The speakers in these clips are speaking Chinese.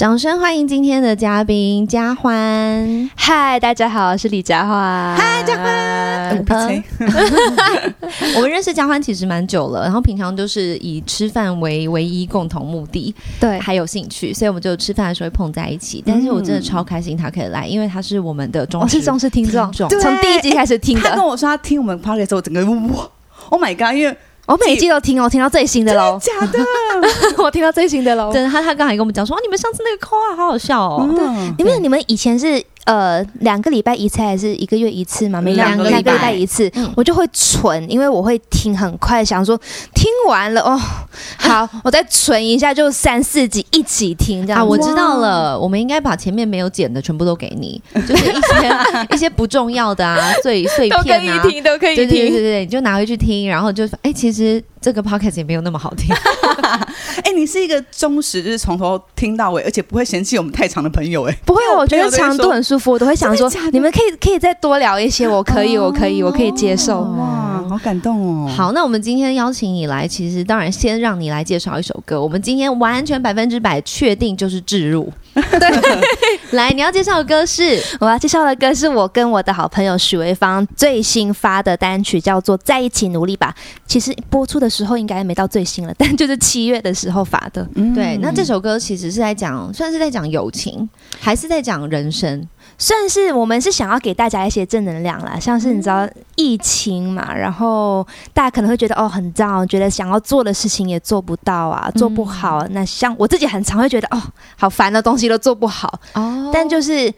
掌声欢迎今天的嘉宾嘉欢。嗨，大家好，我是李嘉欢。嗨嘉欢呃 我们认识嘉欢其实蛮久了，然后平常都是以吃饭为唯一共同目的，对，还有兴趣，所以我们就吃饭的时候会碰在一起。但是我真的超开心他可以来，因为他是我们的忠实听众，听众从第一集开始听的，他跟我说他听我们 podcast 的时候，我整个哇，Oh my god！因为我每一季都听哦，我听到最新的喽，假的，我听到最新的喽。真的，他他刚才跟我们讲说，哦，你们上次那个扣啊，好好笑哦。嗯你们你们以前是呃两个礼拜一次还是一个月一次嘛？每两个礼拜一次嗯，我就会存，因为我会听很快，想说听完了哦，好，我再存一下，就三四集一起听这样啊，我知道了，我们应该把前面没有剪的全部都给你，就是一些 一些不重要的啊，碎碎都可片啊，以听，都可以对对对对。对，你就拿回去听，然后就哎，其实这个 podcast 也没有那么好听。哎，你是一个忠实，就是从头听到尾，而且不会嫌弃我们太长的朋友，哎，不会，我觉得长度很舒服，我都会想说你们可以可以再多聊一些，我可以，我可以，我可以接受。哇，好感动哦。，好，那我们今天邀请你来，其实当然先让你来介绍一首歌。我们今天完全百分之百确定就是置入。对，来，你要介绍的歌是我要介绍的歌是我跟我的好朋友许维芳最新发的单曲，叫做《在一起努力吧》。其实播出的时候应该没到最新了，但就是七月的时候发的。嗯对，那这首歌其实是在讲，算是在讲友情，还是在讲人生？算是我们是想要给大家一些正能量啦，像是你知道疫情嘛，然后大家可能会觉得哦很糟，觉得想要做的事情也做不到啊，做不好。那像我自己很常会觉得哦好烦的东西都做不好，哦。但就是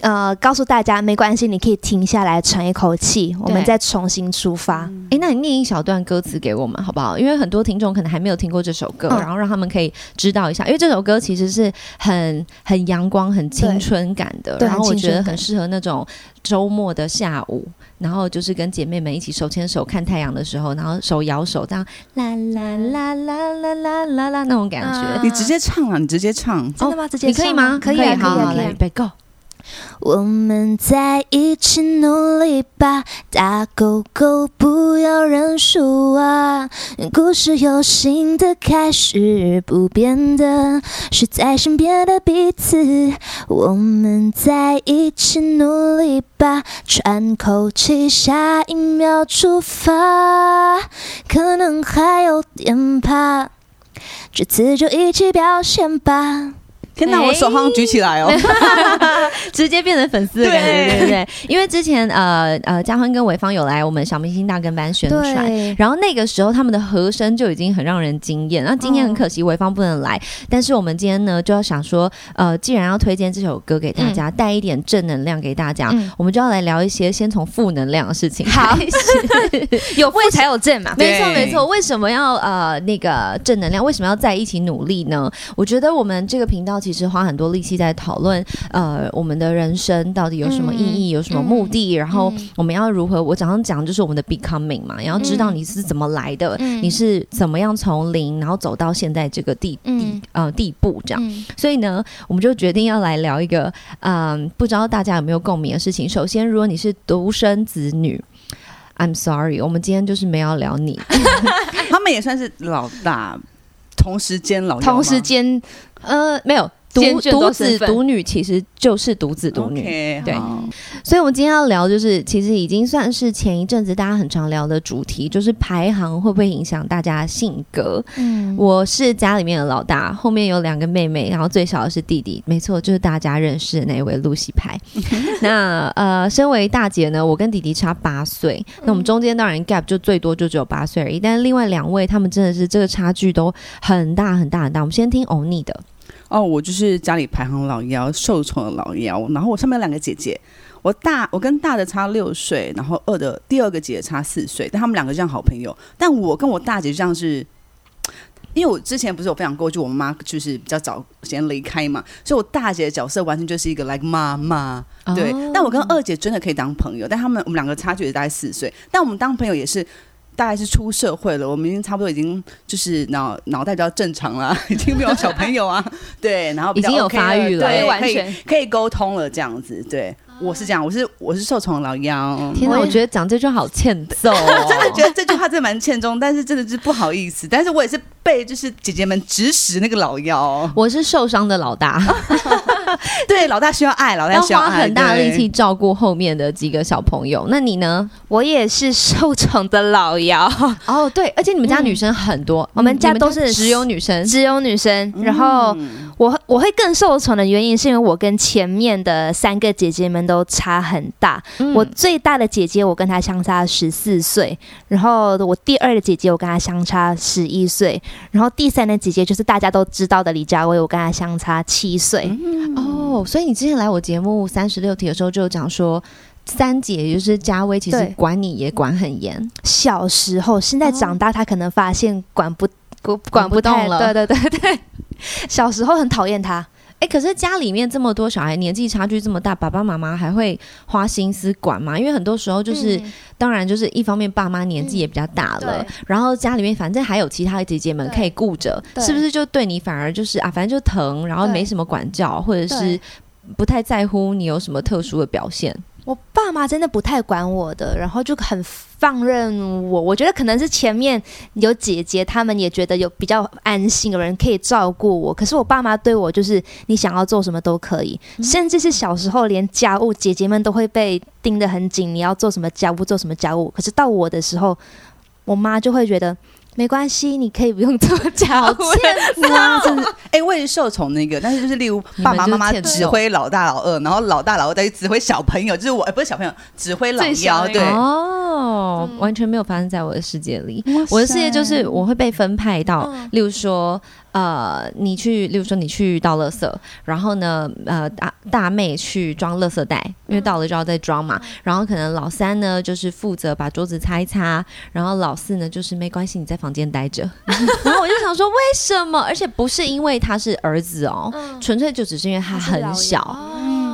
呃告诉大家没关系，你可以停下来喘一口气，我们再重新出发。哎，那你念一小段歌词给我们好不好？因为很多听众可能还没有听过这首歌，嗯然后让他们可以知道一下，因为这首歌其实是很很阳光、很青春感的，然后我觉得很适合那种周末的下午，然后就是跟姐妹们一起手牵手看太阳的时候，然后手摇手这样啦啦啦啦啦啦啦啦那种感觉。啊你直接唱啊，你直接唱。真的吗？直接你可以吗？可以啊，可以啊，好，好来，可以啊预。备，Go！我们在一起努力吧，大狗狗，不要认输啊！故事有新的开始，不变的是在身边的彼此。我们在一起努力吧，喘口气，下一秒出发，可能还有点怕，这次就一起表现吧。天哪，我手好像举起来哦。直接变成粉丝的感觉，对对对对。因为之前呃呃，嘉欢跟潍坊有来我们小明星大跟班宣传，对，然后那个时候他们的和声就已经很让人惊艳，那今天很可惜潍坊不能来，但是我们今天呢就要想说，呃，既然要推荐这首歌给大家，带一点正能量给大家，嗯我们就要来聊一些先从负能量的事情好开始。有负才有正嘛。没错，没错。为什么要呃那个正能量？为什么要在一起努力呢？我觉得我们这个频道其实花很多力气在讨论呃我们的人生到底有什么意义，嗯有什么目的，然后嗯我们要如何？我早上讲就是我们的 becoming 嘛，然后知道嗯你是怎么来的，嗯你是怎么样从零然后走到现在这个地地嗯呃地步这样。嗯所以呢，我们就决定要来聊一个，嗯，不知道大家有没有共鸣的事情。首先，如果你是独生子女，I'm sorry，我们今天就是没有聊你。他们也算是老大，同时间老同时间呃，没有。独独子独女其实就是独子独女。对。所以我们今天要聊就是，其实已经算是前一阵子大家很常聊的主题，就是排行会不会影响大家性格。嗯。我是家里面的老大，后面有两个妹妹，然后最小的是弟弟，没错，就是大家认识的那位露西牌。那呃，身为大姐呢，我跟弟弟差八岁，那我们中间当然 gap 就最多就只有八岁而已，但是另外两位他们真的是这个差距都很大很大很大。我们先听欧尼的，哦，我就是家里排行老幺，受宠的老幺。然后我上面有两个姐姐，我大我跟大的差六岁，然后二的第二个姐姐差四岁，但他们两个像好朋友。但我跟我大姐就像是，因为我之前不是有分享过，就我妈就是比较早先离开嘛，所以我大姐的角色完全就是一个 like 妈妈。对，哦但我跟二姐真的可以当朋友，但他们我们两个差距也大概四岁，但我们当朋友也是。大概是出社会了，我们已经差不多已经就是脑脑袋比较正常了，已经没有小朋友啊，对，然后比较已经有发育了对，完全。可以沟通了，这样子，对，我是这样，我是我是受宠老妖。天哪，我觉得讲这句话好欠揍哦，真的觉得这句话真的蛮欠中，但是真的是不好意思，但是我也是被就是姐姐们指使那个老妖，我是受伤的老大，对，老大需要爱，老大要需要爱，花很大力气照顾后面的几个小朋友。那你呢？我也是受宠的老妖，哦，对，而且你们家女生很多，我们家都是只有女生。只有女生。然后嗯我我会更受宠的原因，是因为我跟前面的三个姐姐们都差很大。嗯我最大的姐姐，我跟她相差十四岁，然后我第二的姐姐，我跟她相差十一岁，然后第三的姐姐就是大家都知道的李佳薇，我跟她相差七岁。哦，所以你之前来我节目三十六题的时候就有讲说。三姐也就是佳薇，其实管你也管很严，小时候，现在长大，她可能发现管不管管不动了。对对对对，小时候很讨厌她。哎，可是家里面这么多小孩，年纪差距这么大，爸爸妈妈还会花心思管吗？因为很多时候就是，嗯当然就是一方面爸妈年纪也比较大了，对然后家里面反正还有其他的姐姐们可以顾着，是不是就对你反而就是啊，反正就疼，然后没什么管教，或者是不太在乎你有什么特殊的表现？我爸妈真的不太管我的，然后就很放任我。我觉得可能是前面有姐姐，他们也觉得有比较安心，有人可以照顾我。可是我爸妈对我就是你想要做什么都可以，甚至是小时候连家务姐姐们都会被盯得很紧，你要做什么家务做什么家务。可是到我的时候，我妈就会觉得没关系，你可以不用做家务。哇，真的，哎、我也是受宠那个，但是就是例如爸爸妈妈指挥老大老二，然后老大老二再指挥小朋友，就是我，欸、不是小朋友，指挥老幺，对，哦，嗯。完全没有发生在我的世界里。我的世界就是我会被分派到，嗯。例如说，呃，你去，例如说你去倒垃圾，然后呢，呃，大大妹去装垃圾袋，因为到了就要再装嘛。然后可能老三呢，就是负责把桌子擦一擦，然后老四呢，就是没关系，你在房间待着。然后我就想说，为什么？而且不是因为他是儿子哦，嗯纯粹就只是因为他很小。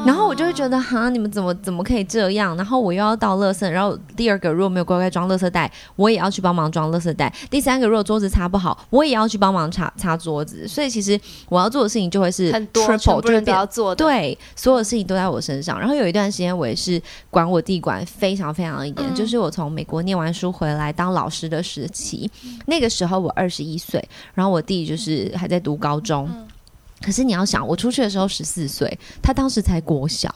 然后我就会觉得，哈，你们怎么怎么可以这样？然后我又要倒垃圾，然后第二个如果没有乖乖装垃圾袋，我也要去帮忙装垃圾袋。第三个如果桌子擦不好，我也要去帮忙擦擦桌子。所以其实我要做的事情就会是很多，全 triple，做的。对，所有事情都在我身上。然后有一段时间，我也是管我弟管非常非常的严，嗯就是我从美国念完书回来当老师的时期，那个时候我二十一岁，然后我弟就是还在读高中。嗯可是你要想，我出去的时候十四岁，他当时才国小，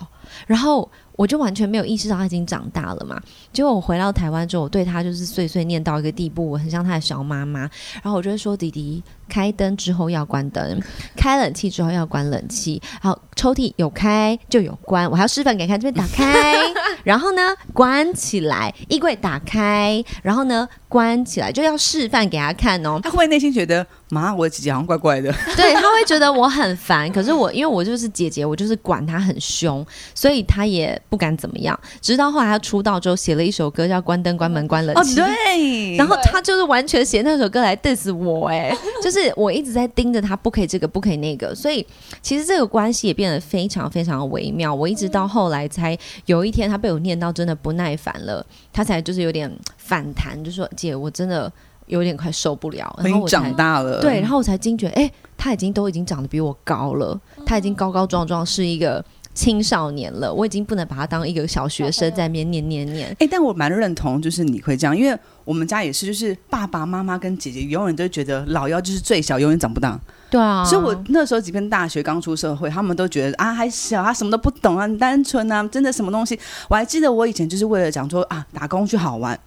然后我就完全没有意识到他已经长大了嘛。结果我回到台湾之后，我对他就是碎碎念到一个地步，我很像他的小妈妈。然后我就会说：“弟弟，开灯之后要关灯，开冷气之后要关冷气。好，抽屉有开就有关，我还要示范给他看，这边打开，然后呢关起来，衣柜打开，然后呢关起来，就要示范给他看哦。他会不会内心觉得，妈，我的姐姐好像怪怪的，对，他会觉得我很烦，可是我因为我就是姐姐，我就是管他很凶，所以他也不敢怎么样。直到后来他出道之后，写了一首歌叫《关灯、关门、关冷哦，气》。对，然后他就是完全写那首歌来 diss 我、哎，就是我一直在盯着他，不可以这个，不可以那个，所以其实这个关系也变得非常非常微妙。我一直到后来才有一天，他被我念到真的不耐烦了，他才就是有点反弹，就说：“姐，我真的有点快受不了。”然后我长大了，对，然后我才惊觉，哎、他已经都已经长得比我高了，他已经高高壮壮，是一个青少年了。我已经不能把他当一个小学生在那边念念念。哎、但我蛮认同，就是你会这样，因为我们家也是，就是爸爸妈妈跟姐姐永远都觉得老幺就是最小，永远长不大。对啊，所以我那时候即便大学刚出社会，他们都觉得啊还小，他什么都不懂啊，很单纯啊，真的什么东西。我还记得我以前就是为了讲说啊打工去好玩，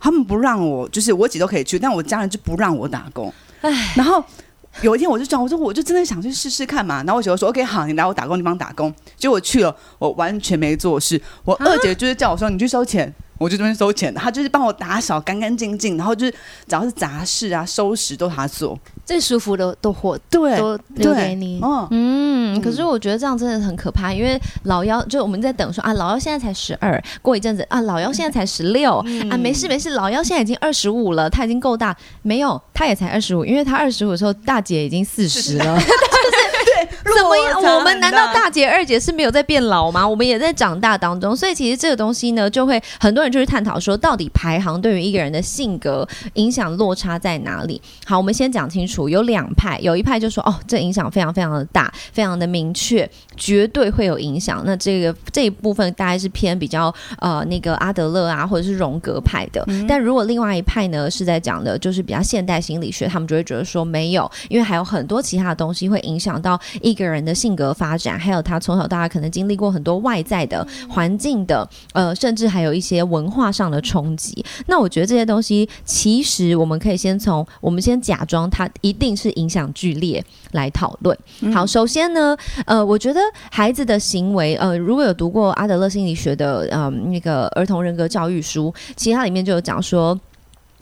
他们不让我，就是我姐都可以去，但我家人就不让我打工。然后。有一天我就讲，我说我就真的想去试试看嘛。然后我姐就说 OK 好，你来我打工地方打工。结果我去了，我完全没做事。我二姐就是叫我说你去收钱，我就这边收钱。他就是帮我打扫干干净净，然后就是只要是杂事啊、收拾都他做。最舒服的都活对，都留给你。哦，嗯，可是我觉得这样真的很可怕，因为老幺就我们在等说啊，老幺现在才十二，过一阵子啊，老幺现在才十六、啊，没事没事，老幺现在已经二十五了，他已经够大，没有，他也才二十五，因为他二十五的时候，大姐已经四十了，怎么样？我们难道大大姐、二姐是没有在变老吗？我们也在长大当中，所以其实这个东西呢，就会很多人就去探讨说，到底排行对于一个人的性格影响落差在哪里？好，我们先讲清楚，有两派，有一派就说，哦，这影响非常非常的大，非常的明确，绝对会有影响。那这个这一部分大概是偏比较呃那个阿德勒啊，或者是荣格派的。但如果另外一派呢是在讲的，就是比较现代心理学，他们就会觉得说没有，因为还有很多其他的东西会影响到一个人的性格发展，还有他从小到大可能经历过很多外在的环境的，呃，甚至还有一些文化上的冲击。那我觉得这些东西，其实我们可以先从我们先假装他一定是影响剧烈来讨论。好，首先呢，呃，我觉得孩子的行为，呃，如果有读过阿德勒心理学的呃那个儿童人格教育书，其实它里面就有讲说。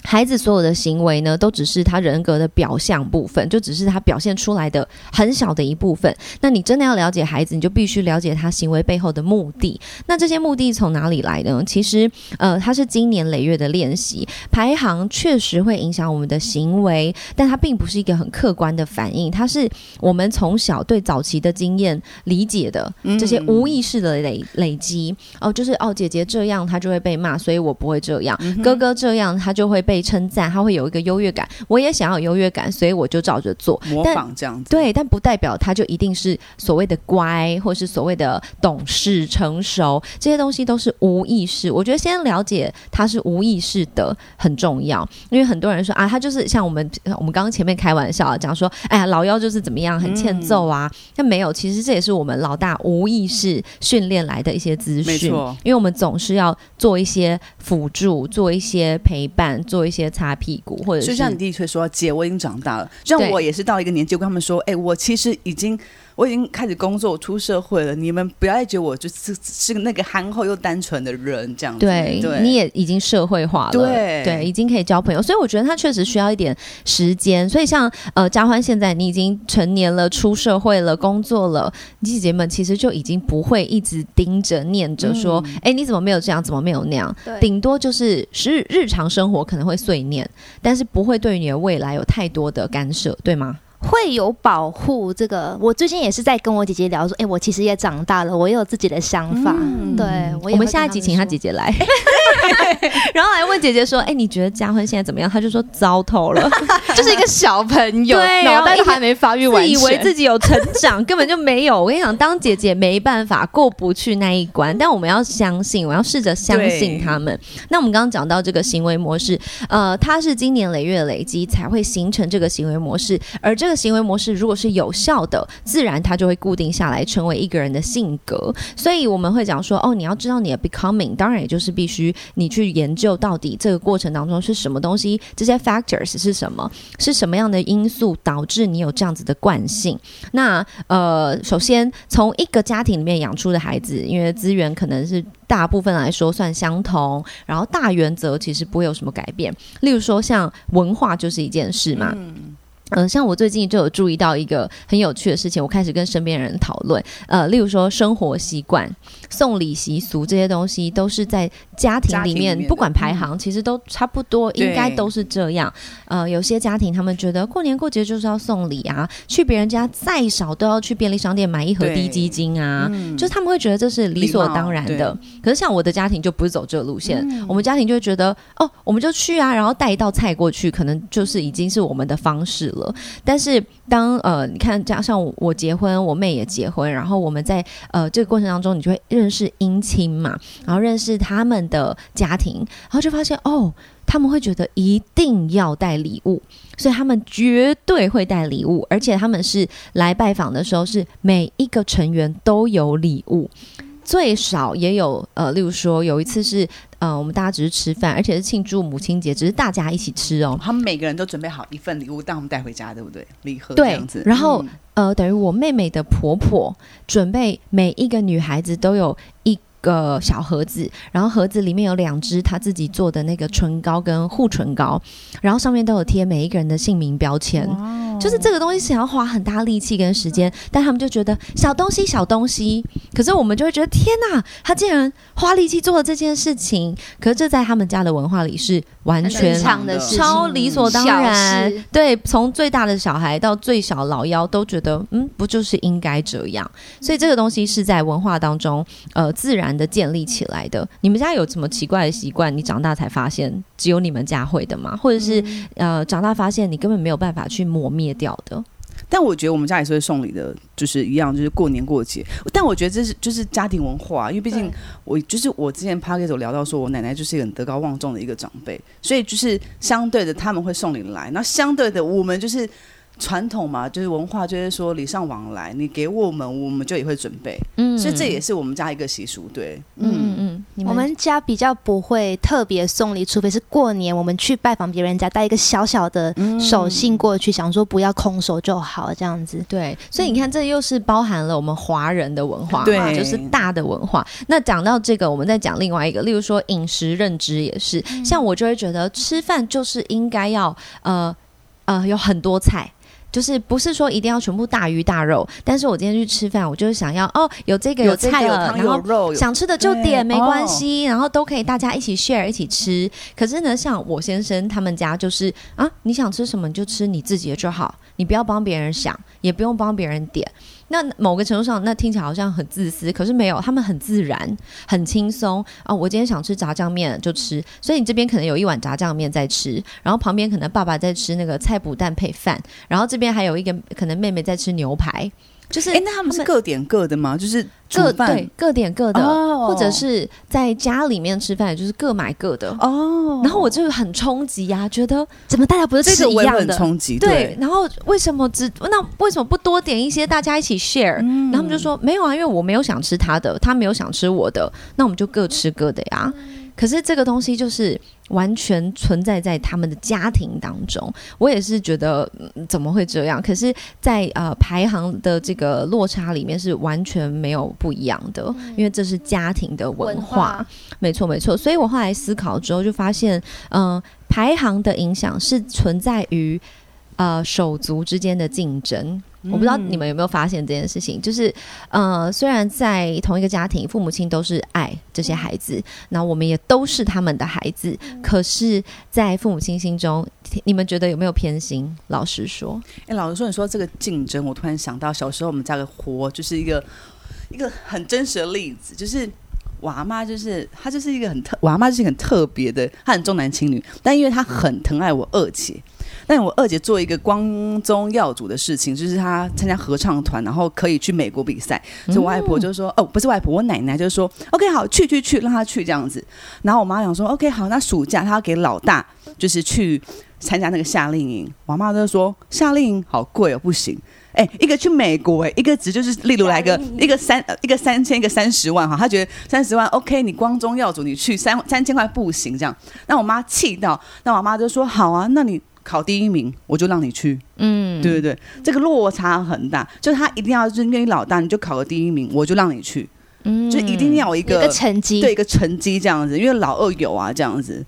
孩子所有的行为呢，都只是他人格的表象部分，就只是他表现出来的很小的一部分。那你真的要了解孩子，你就必须了解他行为背后的目的。那这些目的从哪里来呢？其实，呃，它是经年累月的练习。排行确实会影响我们的行为，但它并不是一个很客观的反应，它是我们从小对早期的经验理解的这些无意识的累累积。哦，就是哦，姐姐这样，她就会被骂，所以我不会这样；哥哥这样，他就会被称赞，他会有一个优越感。我也想要有优越感，所以我就照着做。模仿这样子。对，但不代表他就一定是所谓的乖，或是所谓的懂事、成熟，这些东西都是无意识。我觉得先了解他是无意识的很重要，因为很多人说啊，他就是像我们我们刚刚前面开玩笑啊讲说，哎呀，老幺就是怎么样，很欠揍啊。但没有，其实这也是我们老大无意识训练来的一些资讯。没错因为我们总是要做一些辅助，做一些陪伴，做一些擦屁股，或者就是像你弟会说，姐，我已经长大了。就像我也是到一个年纪，我跟他们说，哎、我其实已经，我已经开始工作，我出社会了。你们不要再觉得我就是是那个憨厚又单纯的人，这样子。对，对，你也已经社会化了，对对已经可以交朋友，所以我觉得他确实需要一点时间。所以像呃嘉欢现在你已经成年了，出社会了，工作了，姐姐们其实就已经不会一直盯着念着说，哎、你怎么没有这样，怎么没有那样？对顶多就是日日常生活可能会碎念，但是不会对于你的未来有太多的干涉，对吗？会有保护这个。我最近也是在跟我姐姐聊说，哎、我其实也长大了，我也有自己的想法。嗯对，我我们下一集请他姐姐来，然后来问姐姐说：“哎、你觉得嘉欢现在怎么样？”她就说：“糟透了，就是一个小朋友，脑袋都还没发育完全，自以为自己有成长，根本就没有。我跟你讲，当姐姐没办法过不去那一关，但我们要相信，我要试着相信他们。那我们刚刚讲到这个行为模式，呃，它是经年累月累积才会形成这个行为模式，而这个行为模式如果是有效的，自然它就会固定下来，成为一个人的性格。所以我们会讲说，哦，你要知道你的 becoming，当然也就是必须你去研究到底这个过程当中是什么东西，这些 factors 是什么，是什么样的因素导致你有这样子的惯性。那呃，首先从一个家庭里面养出的孩子，因为资源可能是大部分来说算相同，然后大原则其实不会有什么改变。例如说，像文化就是一件事嘛。嗯、像我最近就有注意到一个很有趣的事情，我开始跟身边人讨论，呃，例如说生活习惯、送礼习俗这些东西，都是在家庭里面，不管排行，其实都差不多，应该都是这样。呃，有些家庭他们觉得过年过节就是要送礼啊，去别人家再少都要去便利商店买一盒低基金啊，嗯就是他们会觉得这是理所当然的。可是像我的家庭就不是走这个路线，我们家庭就会觉得哦，我们就去啊，然后带一道菜过去，可能就是已经是我们的方式了。但是当呃，你看，加上我结婚，我妹也结婚，然后我们在呃这个过程当中，你就会认识姻亲嘛，然后认识他们的家庭，然后就发现哦。他们会觉得一定要带礼物，所以他们绝对会带礼物，而且他们是来拜访的时候，是每一个成员都有礼物，最少也有呃，例如说有一次是呃，我们大家只是吃饭，而且是庆祝母亲节，只是大家一起吃哦。他们每个人都准备好一份礼物，让我们带回家，对不对？礼盒这样子。然后嗯呃，等于我妹妹的婆婆准备每一个女孩子都有一个小盒子，然后盒子里面有两支他自己做的那个唇膏跟护唇膏，然后上面都有贴每一个人的姓名标签。就是这个东西想要花很大力气跟时间，但他们就觉得小东西小东西，可是我们就会觉得天哪，他竟然花力气做了这件事情，可是这在他们家的文化里是完全超理所当然。对，从最大的小孩到最小老幺都觉得，嗯，不就是应该这样？所以这个东西是在文化当中，呃，自然的建立起来的。你们家有什么奇怪的习惯？你长大才发现只有你们家会的吗？或者是、呃，长大发现你根本没有办法去磨灭掉的？但我觉得我们家也是会送礼的，就是一样，就是过年过节。但我觉得这是就是家庭文化，因为毕竟我就是我之前 p a r k 有聊到说，我奶奶就是一个很德高望重的一个长辈，所以就是相对的他们会送礼来，那相对的我们就是传统嘛，就是文化，就是说礼尚往来，你给我们，我们就也会准备，嗯所以这也是我们家一个习俗。对，嗯嗯我们家比较不会特别送礼，除非是过年我们去拜访别人家，带一个小小的手信过去，想说不要空手就好，这样子。对，所以你看，这又是包含了我们华人的文化嘛，对就是大的文化。那讲到这个，我们再讲另外一个，例如说饮食认知也是，像我就会觉得吃饭就是应该要呃呃有很多菜。就是不是说一定要全部大鱼大肉，但是我今天去吃饭，我就是想要哦，有这个有这个，菜有汤然后有肉，想吃的就点没关哦系，然后都可以大家一起 share 一起吃。可是呢，像我先生他们家就是啊，你想吃什么你就吃你自己的就好，你不要帮别人想，也不用帮别人点。那某个程度上，那听起来好像很自私，可是没有，他们很自然、很轻松啊。我今天想吃炸酱面就吃，所以你这边可能有一碗炸酱面在吃，然后旁边可能爸爸在吃那个菜脯蛋配饭，然后这边还有一个可能妹妹在吃牛排，就是哎、那他们是各点各的吗？就是各对各点各的，哦或者是在家里面吃饭，也就是各买各的。哦，然后我就很冲击呀、觉得怎么大家不是吃这个一样的？很冲击，对，然后为什么只那为什么不多点一些，大家一起 share？、嗯然后他们就说没有啊，因为我没有想吃他的，他没有想吃我的，那我们就各吃各的呀。可是这个东西就是完全存在在他们的家庭当中，我也是觉得、嗯怎么会这样？可是在，呃排行的这个落差里面是完全没有不一样的，因为这是家庭的文化。没错，没错。所以我后来思考之后，就发现，嗯、排行的影响是存在于呃手足之间的竞争。我不知道你们有没有发现这件事情，就是呃，虽然在同一个家庭，父母亲都是爱这些孩子，那我们也都是他们的孩子，可是，在父母亲心中，你们觉得有没有偏心？老实说，哎、老实说，你说这个竞争，我突然想到小时候我们家的活，就是一个一个很真实的例子，就是我阿妈，就是她就是一个很特，我阿妈就是一个很特别的，她很重男轻女，但因为她很疼爱我二姐。但我二姐做一个光宗耀祖的事情，就是她参加合唱团，然后可以去美国比赛。所以我外婆就说：“哦，不是外婆，我奶奶就说：‘OK，好，去去去，让她去这样子。’然后我妈想说：‘OK，好，那暑假她要给老大，就是去参加那个夏令营。’我妈就说：‘夏令营好贵哦，不行。’哎、一个去美国、哎，一个值就是，例如来个一个三呃一个三千，一个三十万哈，她觉得三十万 OK，你光宗耀祖，你去三三千块不行这样。那我妈气到，那我妈就说：好啊，那你考第一名，我就让你去。嗯，对对对，这个落差很大，就是他一定要就是愿意老大，你就考个第一名，我就让你去，嗯。就一定要有一个一个成绩，对一个成绩这样子，因为老二有啊这样子，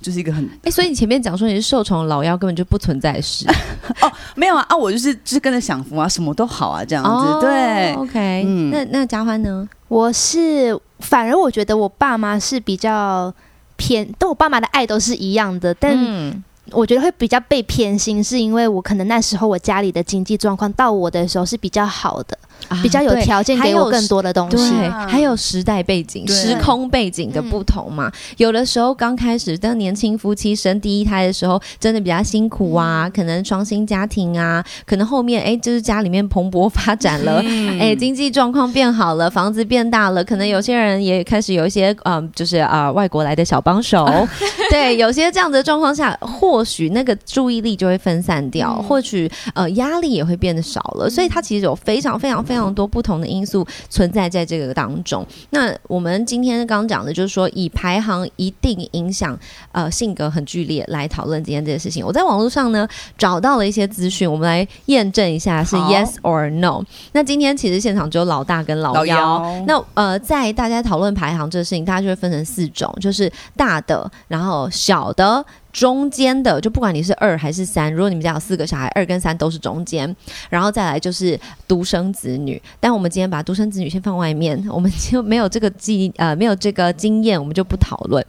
就是一个很哎、所以你前面讲说你是受宠老幺，根本就不存在是 哦，没有啊啊，我就是就是跟着享福啊，什么都好啊这样子，哦对，，OK，、嗯。那那嘉欢呢？我是反而我觉得我爸妈是比较偏，但我爸妈的爱都是一样的，但嗯我觉得会比较被偏心，是因为我可能那时候我家里的经济状况到我的时候是比较好的，啊比较有对条件给我更多的东对西。，还有时代背景、对时空背景的不同嘛。有的时候刚开始当年轻夫妻生第一胎的时候，真的比较辛苦啊，可能双薪家庭啊，可能后面哎，就是家里面蓬勃发展了。嗯哎，经济状况变好了，房子变大了，可能有些人也开始有一些嗯，就是啊、外国来的小帮手，对，有些这样子的状况下，或许那个注意力就会分散掉，嗯或许呃压力也会变得少了，所以它其实有非常非常非常多不同的因素存在在这个当中。那我们今天刚刚讲的就是说，以排行一定影响呃性格很剧烈来讨论今天这件事情。我在网络上呢找到了一些资讯，我们来验证一下是 yes or no。那今天其实现场只有老大跟老。幺，那呃，在大家讨论排行这个事情，大家就会分成四种，就是大的，然后小的、中间的，就不管你是二还是三，如果你们家有四个小孩，二跟三都是中间，然后再来就是独生子女。但我们今天把独生子女先放外面，我们就没有这个记呃没有这个经验，我们就不讨论。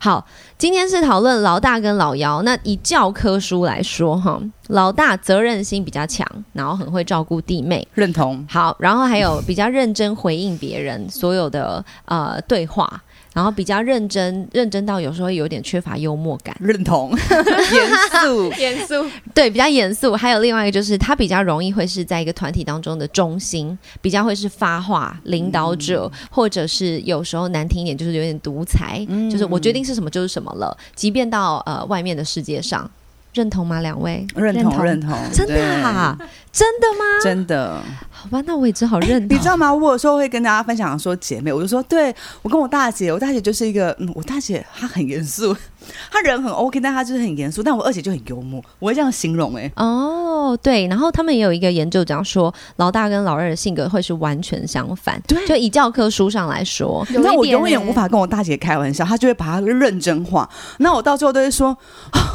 好，今天是讨论老大跟老幺。那以教科书来说，哈，老大责任心比较强，然后很会照顾弟妹。认同。好，然后还有比较认真回应别人所有的呃对话。然后比较认真，认真到有时候有点缺乏幽默感。认同，严肃，严肃，对，比较严肃。还有另外一个就是，他比较容易会是在一个团体当中的中心，比较会是发话领导者，或者是有时候难听一点，就是有点独裁，就是我决定是什么就是什么了。即便到呃外面的世界上。认同吗？两位认同认同，真的啊？真的吗？真的？好吧，那我也只好认同。你知道吗？我有时候会跟大家分享说姐妹，我就说，对我跟我大姐，我大姐就是一个，嗯，我大姐她很严肃。她人很 OK，但她就是很严肃。但我二姐就很幽默，我会这样形容哎。哦，对，然后他们也有一个研究讲说，老大跟老二的性格会是完全相反。对，就以教科书上来说，那我永远无法跟我大姐开玩笑，她就会把它认真化。那我到最后都会说，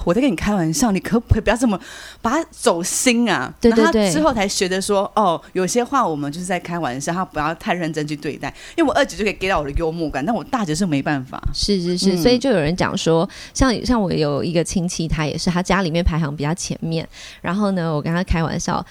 我在跟你开玩笑，你可不可以不要这么把它走心啊？对对对。之后才学得说，哦，有些话我们就是在开玩笑，他不要太认真去对待。因为我二姐就可以给到我的幽默感，但我大姐是没办法。是是是，所以就有人讲说。像像我有一个亲戚，他也是他家里面排行比较前面。然后呢，我跟他开玩笑，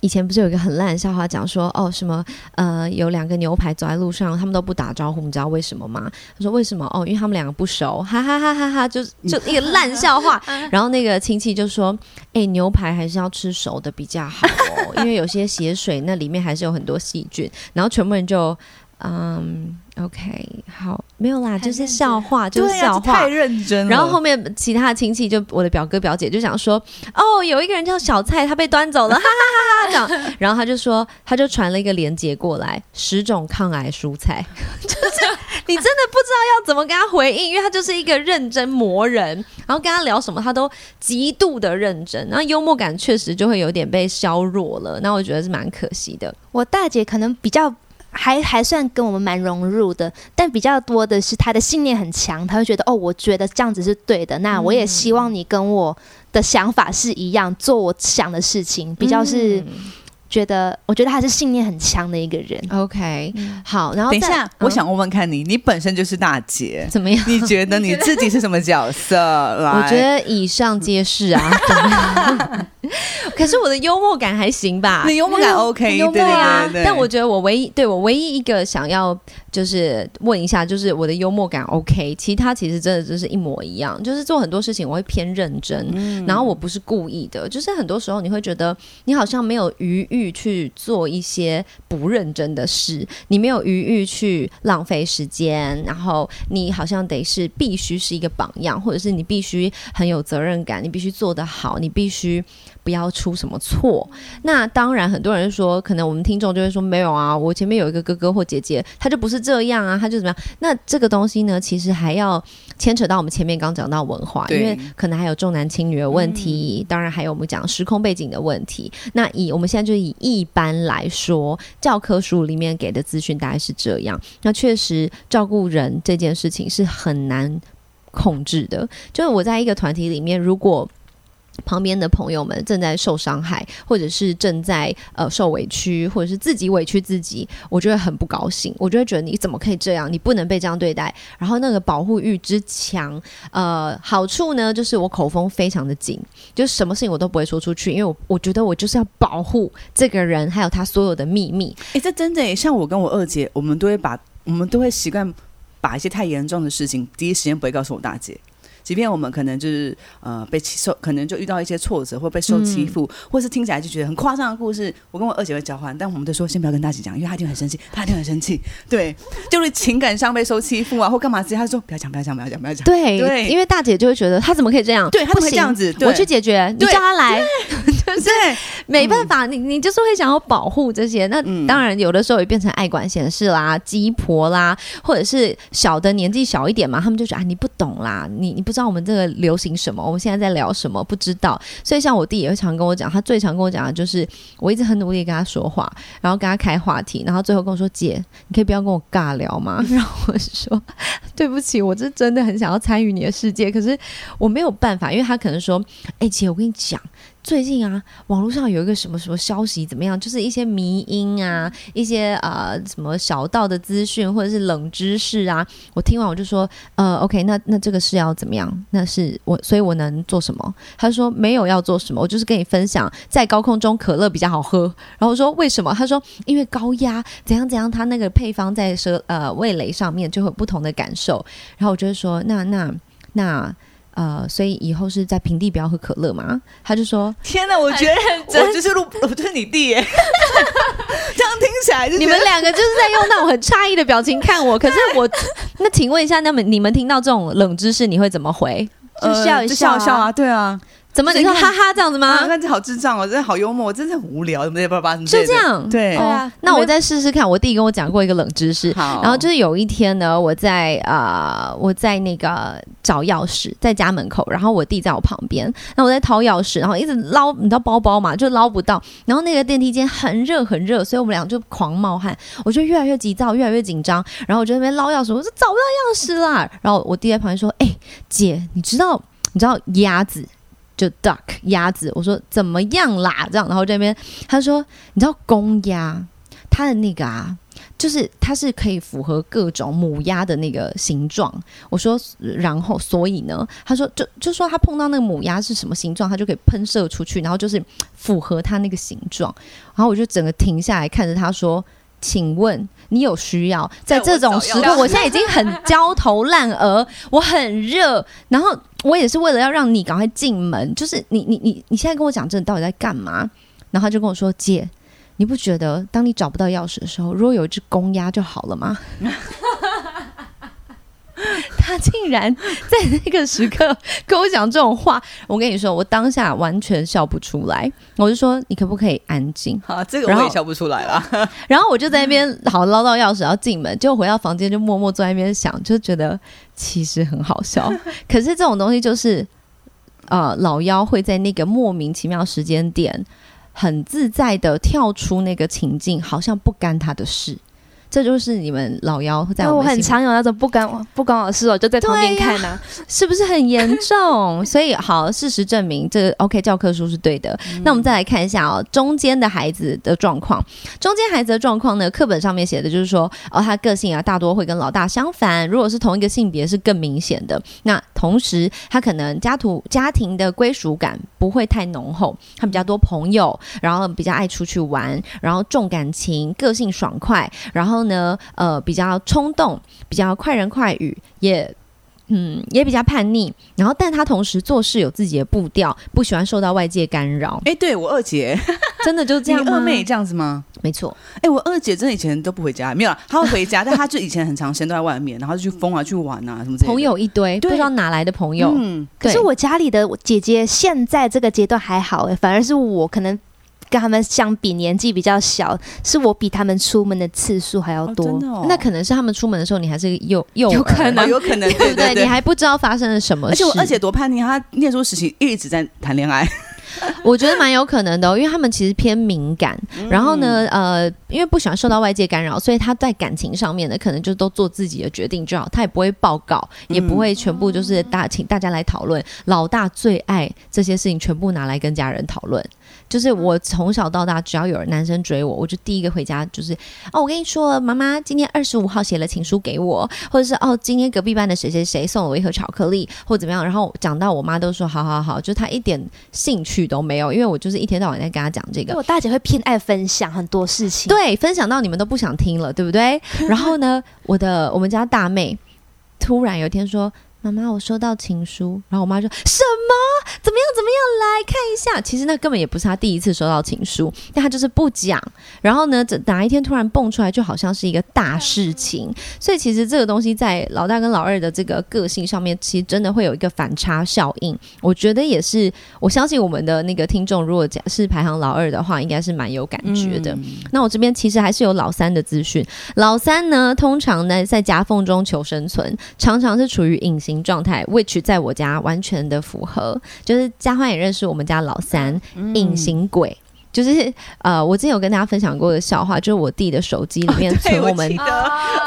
以前不是有一个很烂的笑话，讲说哦什么呃有两个牛排走在路上，他们都不打招呼，你知道为什么吗？他说为什么？哦，因为他们两个不熟，哈哈哈哈哈，就 就一个烂笑话。然后那个亲戚就说，哎，牛排还是要吃熟的比较好哦，因为有些血水那里面还是有很多细菌。然后全部人就嗯。OK，好，没有啦，就是笑话，就是笑话，太认真。然后后面其他的亲戚，就我的表哥表姐就想说，哦，有一个人叫小蔡，他被端走了，哈哈哈哈这样。然后他就说，他就传了一个链接过来，十种抗癌蔬菜，就是你真的不知道要怎么跟他回应，因为他就是一个认真磨人，然后跟他聊什么，他都极度的认真，然后幽默感确实就会有点被削弱了。那我觉得是蛮可惜的。我大姐可能比较。还还算跟我们蛮融入的，但比较多的是他的信念很强，他会觉得哦，我觉得这样子是对的，那我也希望你跟我的想法是一样，做我想的事情，比较是。觉得，我觉得他是信念很强的一个人。OK，好，然后等一下，我想问问看你，你本身就是大姐，怎么样？你觉得你 自己是什么角色？我觉得以上皆是啊。可是我的幽默感还行吧？你幽默感 OK，幽默啊。但我觉得我唯一对我唯一一个想要就是问一下，就是我的幽默感 OK，其他其实真的就是一模一样。就是做很多事情我会偏认真，然后我不是故意的，就是很多时候你会觉得你好像没有余裕。去做一些不认真的事，你没有余裕去浪费时间，然后你好像得是必须是一个榜样，或者是你必须很有责任感，你必须做得好，你必须。不要出什么错。那当然，很多人说，可能我们听众就会说，没有啊，我前面有一个哥哥或姐姐，他就不是这样啊，他就怎么样？那这个东西呢，其实还要牵扯到我们前面刚讲到文化，因为可能还有重男轻女的问题，当然还有我们讲时空背景的问题。那以我们现在就以一般来说，教科书里面给的资讯大概是这样。那确实，照顾人这件事情是很难控制的。就是我在一个团体里面，如果旁边的朋友们正在受伤害，或者是正在呃受委屈，或者是自己委屈自己，我就会很不高兴。我就会觉得你怎么可以这样？你不能被这样对待。然后那个保护欲之强，呃，好处呢就是我口风非常的紧，就什么事情我都不会说出去，因为我我觉得我就是要保护这个人，还有他所有的秘密。哎，这真的像我跟我二姐，我们都会把我们都会习惯把一些太严重的事情，第一时间不会告诉我大姐。即便我们可能就是呃被受，可能就遇到一些挫折，或被受欺负，或是听起来就觉得很夸张的故事，我跟我二姐会交换，但我们都说先不要跟大姐讲，因为她一定很生气，她一定很生气。对，就是情感上被受欺负啊，或干嘛之类，她说不要讲，不要讲，不要讲，不要讲。对，对因为大姐就会觉得她怎么可以这样？对，她怎么这样子？我去解决，你叫她来。对，没办法，你你就是会想要保护这些。那嗯当然，有的时候也变成爱管闲事啦、鸡婆啦，或者是小的年纪小一点嘛，他们就觉得啊，你不懂啦，你你不知道那我们这个流行什么，我们现在在聊什么，不知道。所以像我弟也会常跟我讲，他最常跟我讲的就是，我一直很努力跟他说话，然后跟他开话题，然后最后跟我说：“姐，你可以不要跟我尬聊吗？” 然后我说：“对不起，我是真的很想要参与你的世界，可是我没有办法，因为他可能说：‘哎、姐，我跟你讲。’最近啊，网络上有一个什么什么消息怎么样？就是一些迷音啊，一些呃什么小道的资讯或者是冷知识啊。我听完我就说，呃，OK，那那这个是要怎么样？那是我，所以我能做什么？他说没有要做什么，我就是跟你分享，在高空中可乐比较好喝。然后我说为什么？他说因为高压怎样怎样，它那个配方在舌呃味蕾上面就会有不同的感受。然后我就会说，那那那。呃，所以以后是在平地不要喝可乐嘛？他就说天哪，我觉得我就是路，我就是你弟耶，这样听起来就是你们两个就是在用那种很诧异的表情看我，可是我那请问一下，那么你们听到这种冷知识，你会怎么回？就笑一笑啊笑笑啊，对啊，怎么你说哈哈这样子啊，吗？那你好智障哦，真的好幽默，我真的很无聊，怎么叭叭什么之类的就这，样，对哦啊那我再试试看。我弟跟我讲过一个冷知识，然后就是有一天呢，我在呃我在那个找钥匙，在家门口，然后我弟在我旁边，那我在掏钥匙，然后一直捞，你知道包包嘛，就捞不到，然后那个电梯间很热很热，所以我们俩就狂冒汗，我就越来越急躁，越来越紧张，然后我就在那边捞钥匙，我说找不到钥匙啦，然后我弟在旁边说，哎、姐，你知道你知道鸭子？就 duck 鸭子，我说怎么样啦？这样，然后这边他说，你知道公鸭它的那个啊，就是它是可以符合各种母鸭的那个形状。我说，然后所以呢，他说就就说他碰到那个母鸭是什么形状，他就可以喷射出去，然后就是符合它那个形状。然后我就整个停下来看着他说。请问你有需要在这种时刻？我现在已经很焦头烂额，我很热，然后我也是为了要让你赶快进门。就是你你你你现在跟我讲这，你到底在干嘛？然后他就跟我说：“姐，你不觉得当你找不到钥匙的时候，如果有一只公鸭就好了吗？” 他竟然在那个时刻跟我讲这种话，我跟你说，我当下完全笑不出来。我就说，你可不可以安静？好，这个我也笑不出来啦。然后我就在那边好捞到钥匙要进门，结果回到房间就默默坐在那边想，就觉得其实很好笑。可是这种东西就是，呃，老妖会在那个莫名其妙时间点，很自在的跳出那个情境，好像不干他的事。这就是你们老妖在但我很我们心常有那种不关我不关我的事，我就在旁边看啊。是不是很严重？所以好，事实证明这个 OK 教科书是对的。那我们再来看一下哦，中间的孩子的状况。中间孩子的状况呢，课本上面写的就是说，哦，他个性啊大多会跟老大相反。如果是同一个性别，是更明显的。那同时，他可能家徒家庭的归属感不会太浓厚，他比较多朋友，然后比较爱出去玩，然后重感情，个性爽快，然后呢，呃，比较冲动，比较快人快语，也。嗯，也比较叛逆，然后但他同时做事有自己的步调，不喜欢受到外界干扰，哎，对我二姐，真的就这样二妹这样子吗？没错，哎、我二姐真的以前都不回家，没有，她会回家，但她就以前很长时间都在外面，然后就去疯啊，去玩啊什么。朋友一堆，不知道哪来的朋友。嗯，可是我家里的姐姐现在这个阶段还好哎，反而是我可能跟他们相比年纪比较小，是我比他们出门的次数还要哦多。那可能是他们出门的时候，你还是幼幼有可能哦有可能，对不对？你还不知道发生了什么事。而且我二姐多叛逆，他念书时期一直在谈恋爱，我觉得蛮有可能的、哦，因为他们其实偏敏感，嗯然后呢，呃，因为不喜欢受到外界干扰，所以他在感情上面呢，可能就都做自己的决定就好，他也不会报告，也不会全部就是大请大家来讨论。老大最爱这些事情，全部拿来跟家人讨论。就是我从小到大，只要有男生追我，我就第一个回家就是哦，我跟你说，妈妈今天二十五号写了情书给我，或者是哦，今天隔壁班的谁谁谁送了我一盒巧克力，或怎么样。然后讲到我妈都说好好好，就她一点兴趣都没有，因为我就是一天到晚在跟她讲这个。我大姐会偏爱分享很多事情。对，分享到你们都不想听了，对不对？然后呢，我的我们家大妹突然有一天说：“妈妈，我收到情书。”然后我妈说什么？怎么样？怎么样？来看一下。其实那根本也不是他第一次收到情书，但他就是不讲。然后呢，这哪一天突然蹦出来，就好像是一个大事情。所以其实这个东西在老大跟老二的这个个性上面，其实真的会有一个反差效应。我觉得也是，我相信我们的那个听众，如果讲是排行老二的话，应该是蛮有感觉的。那我这边其实还是有老三的资讯。老三呢，通常呢在夹缝中求生存，常常是处于隐形状态，which 在我家完全的符合。就是嘉欢也认识我们家老三，隐形鬼。就是呃，我之前有跟大家分享过的笑话，就是我弟的手机里面存我们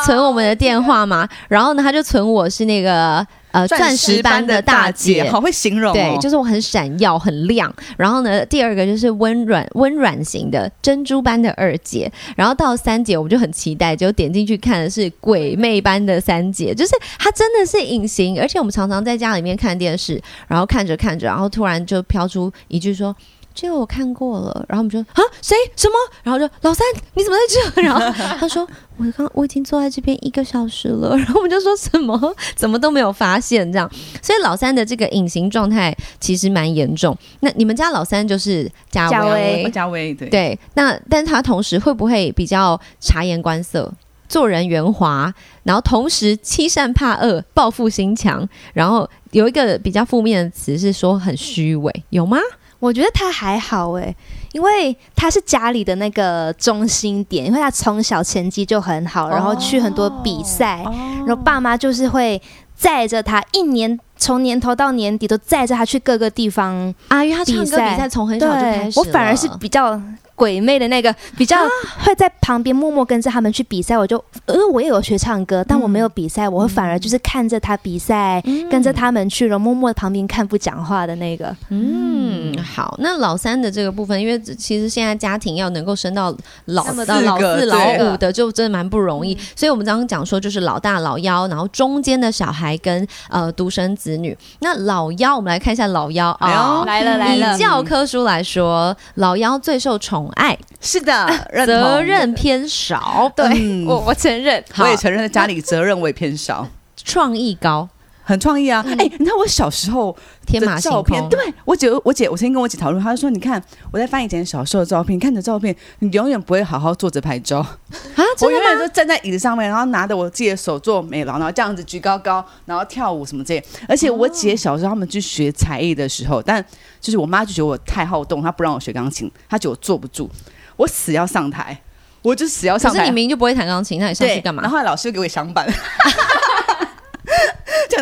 存我们的电话嘛，然后呢，他就存我是那个呃钻石般的大姐，好会形容，对，就是我很闪耀很亮。然后呢，第二个就是温软温软型的珍珠般的二姐，然后到三姐，我们就很期待，就点进去看的是鬼魅般的三姐，就是她真的是隐形，而且我们常常在家里面看电视，然后看着看着，然后突然就飘出一句说。这个我看过了，然后我们就啊，谁什么？然后就老三，你怎么在这？然后他说我刚我已经坐在这边一个小时了，然后我们就说什么 怎么都没有发现这样，所以老三的这个隐形状态其实蛮严重。那你们家老三就是嘉威，嘉威对对。那但他同时会不会比较察言观色，做人圆滑，然后同时欺善怕恶，报复心强，然后有一个比较负面的词是说很虚伪，有吗？我觉得他还好哎，因为他是家里的那个中心点，因为他从小成绩就很好，然后去很多比赛，然后爸妈就是会载着他，一年从年头到年底都载着他去各个地方啊，因为他唱歌比赛从很小就开始，我反而是比较。鬼魅的那个比较会在旁边默默跟着他们去比赛，我就呃我也有学唱歌，但我没有比赛，我会反而就是看着他比赛，跟着他们去了，默默旁边看不讲话的那个。嗯，好，那老三的这个部分，因为其实现在家庭要能够生到老到老四老五的，就真的蛮不容易。所以我们刚刚讲说，就是老大老幺，然后中间的小孩跟呃独生子女。那老幺，我们来看一下老幺啊，来了来了。以教科书来说，老幺最受宠。爱。是的，责任偏少。对，我我承认，我也承认，家里责任我也偏少，创意高。很创意啊！哎，你看我小时候天马照片，对我姐，我姐，我曾经跟我姐讨论，她说：“你看我在翻以前小时候的照片，看着照片，你永远不会好好坐着拍照啊！我永远都站在椅子上面，然后拿着我自己的手做美劳，然后这样子举高高，然后跳舞什么这些。而且我姐小时候他们去学才艺的时候，但就是我妈就觉得我太好动，她不让我学钢琴，她觉得我坐不住，我死要上台，我就死要上台。可是你明明就不会弹钢琴，那你上去干嘛？然后老师给我响板。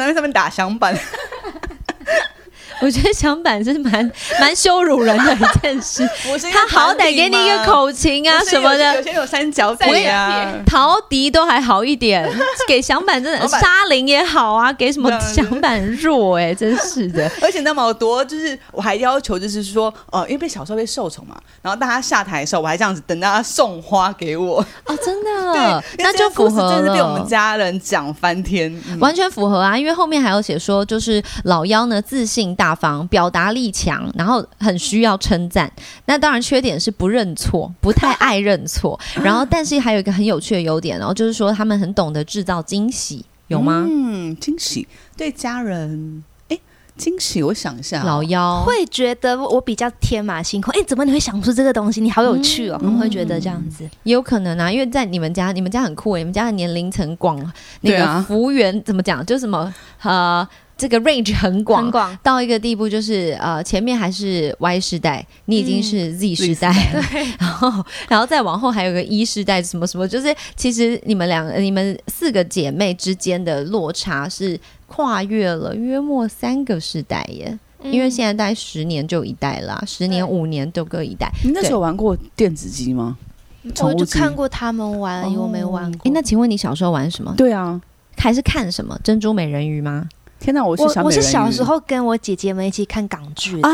在上面打响板，我觉得响板是蛮 蛮羞辱人的一件事。他好歹给你一个口琴啊什么的，有些有三角铁啊，陶笛都还好一点，给响板真的沙林也好啊，给什么响板弱哎，真是的。而且那么多，就是我还要求，就是说，呃，因为被小时候被受宠嘛，然后大家下台的时候，我还这样子等大家送花给我哦，真的，那就符合真是被我们家人讲翻天，完全符合啊，因为后面还有写说，就是老妖呢自信大。大方，表达力强，然后很需要称赞。那当然，缺点是不认错，不太爱认错。然后，但是还有一个很有趣的优点，然后就是说他们很懂得制造惊喜，有吗？嗯，惊喜对家人，哎，惊喜，我想一下，老妖会觉得我比较天马行空。哎，怎么你会想出这个东西？你好有趣哦！我们会觉得这样子也有可能啊，因为在你们家，你们家很酷，你们家的年龄层广，那个服务员怎么讲？就什么呃。这个 range 很广，很广到一个地步就是呃，前面还是 Y 世代，你已经是 Z 世代，对，然后然后再往后还有个 E 世代，什么什么，就是其实你们两个、你们四个姐妹之间的落差是跨越了约莫三个世代耶，因为现在大概十年就一代啦，十年五年都各一代。你那时候玩过电子机吗？我就看过他们玩，我没玩过。哎，那请问你小时候玩什么？对啊，还是看什么？珍珠美人鱼吗？天哪！我是我是小时候跟我姐姐们一起看港剧啊，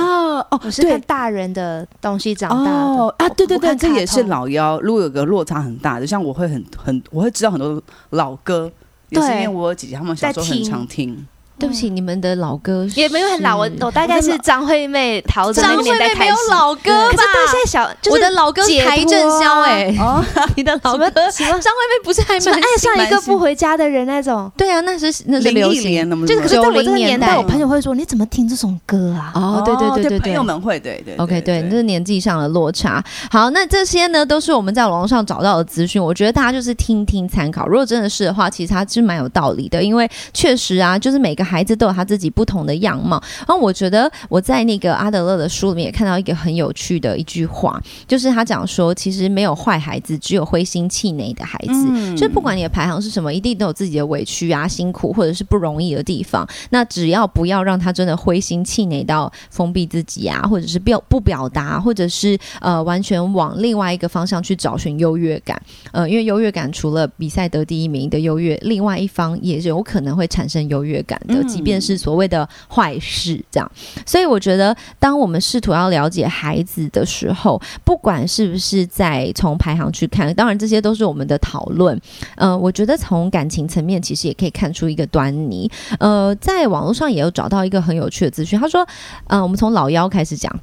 哦，我是看大人的东西长大的啊，对对对，这也是老妖。如果有个落差很大的，像我会很很，我会知道很多老歌，也是因为我姐姐他们小时候很常听。对不起，你们的老歌也没有很老，我我大概是张惠妹、陶喆那个年代开始。老歌吧？可是对现在小，我的老歌台正宵哎，哦，你的老歌什么？张惠妹不是还蛮爱上一个不回家的人那种？对啊，那是那是流行，就是可是在我这个年代，我朋友会说你怎么听这种歌啊？哦，对对对对对，朋友们会对对。OK，对，这是年纪上的落差。好，那这些呢都是我们在网络上找到的资讯，我觉得大家就是听听参考。如果真的是的话，其实它是蛮有道理的，因为确实啊，就是每个孩子都有他自己不同的样貌。然后我觉得我在那个阿德勒的书里面也看到一个很有趣的一句话，就是他讲说，其实没有坏孩子，只有灰心气馁的孩子。就不管你的排行是什么，一定都有自己的委屈啊、辛苦或者是不容易的地方。那只要不要让他真的灰心气馁到封闭自己啊，或者是表不表达，或者是呃完全往另外一个方向去找寻优越感。呃，因为优越感除了比赛得第一名的优越，另外一方也有可能会产生优越感的，即便是所谓的坏事这样。所以我觉得，当我们试图要了解孩子的时候，不管是不是在从排行去看，当然这些都是我们的讨论。呃，我觉得从感情层面，其实也可以看出一个端倪。呃，在网络上也有找到一个很有趣的资讯，他说，呃，我们从老幺开始讲。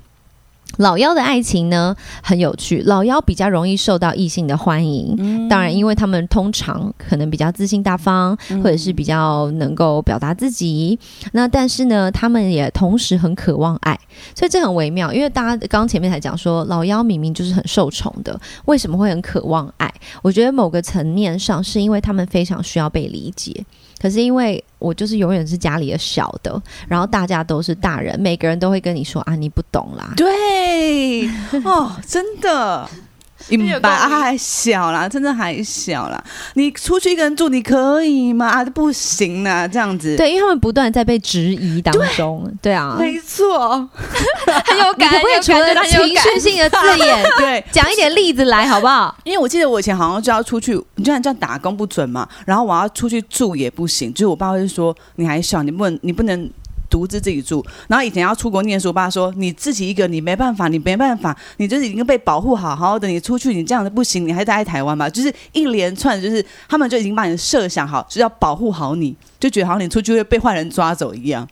老妖的爱情呢很有趣，老妖比较容易受到异性的欢迎，当然，因为他们通常可能比较自信大方，或者是比较能够表达自己。那但是呢，他们也同时很渴望爱，所以这很微妙。因为大家刚前面才讲说，老妖明明就是很受宠的，为什么会很渴望爱？我觉得某个层面上是因为他们非常需要被理解。可是因为我就是永远是家里的小的，然后大家都是大人，每个人都会跟你说啊，你不懂啦。对，哦，真的。你啊，还小啦，真的还小啦。你出去一个人住，你可以吗？啊，不行啦，这样子。对，因为他们不断在被质疑当中。对啊，没错，很有感。可不可以除了情绪性的字眼，对，讲一点例子来，好不好？因为我记得我以前好像就要出去，你就然这样打工不准嘛，然后我要出去住也不行，就是我爸会说你还小，你不能，你不能。独自自己住，然后以前要出国念书，爸说你自己一个，你没办法，你没办法，你就是已经被保护好好的，你出去你这样子不行，你还待在台湾吧？就是一连串，就是他们就已经把你设想好，是要保护好你，就觉得好像你出去会被坏人抓走一样。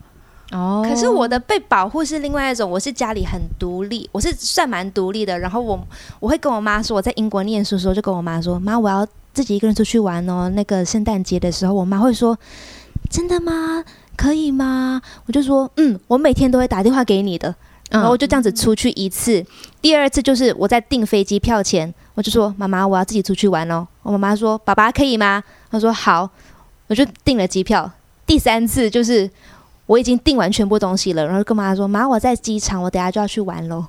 哦，可是我的被保护是另外一种，我是家里很独立，我是算蛮独立的。然后我我会跟我妈说，我在英国念书的时候就跟我妈说，妈，我要自己一个人出去玩哦。那个圣诞节的时候，我妈会说，真的吗？可以吗？我就说，嗯，我每天都会打电话给你的，然后我就这样子出去一次。第二次就是我在订飞机票前，我就说妈妈，我要自己出去玩哦。我妈妈说，爸爸可以吗？她说好，我就订了机票。第三次就是我已经订完全部东西了，然后跟妈妈说，妈，我在机场，我等下就要去玩喽。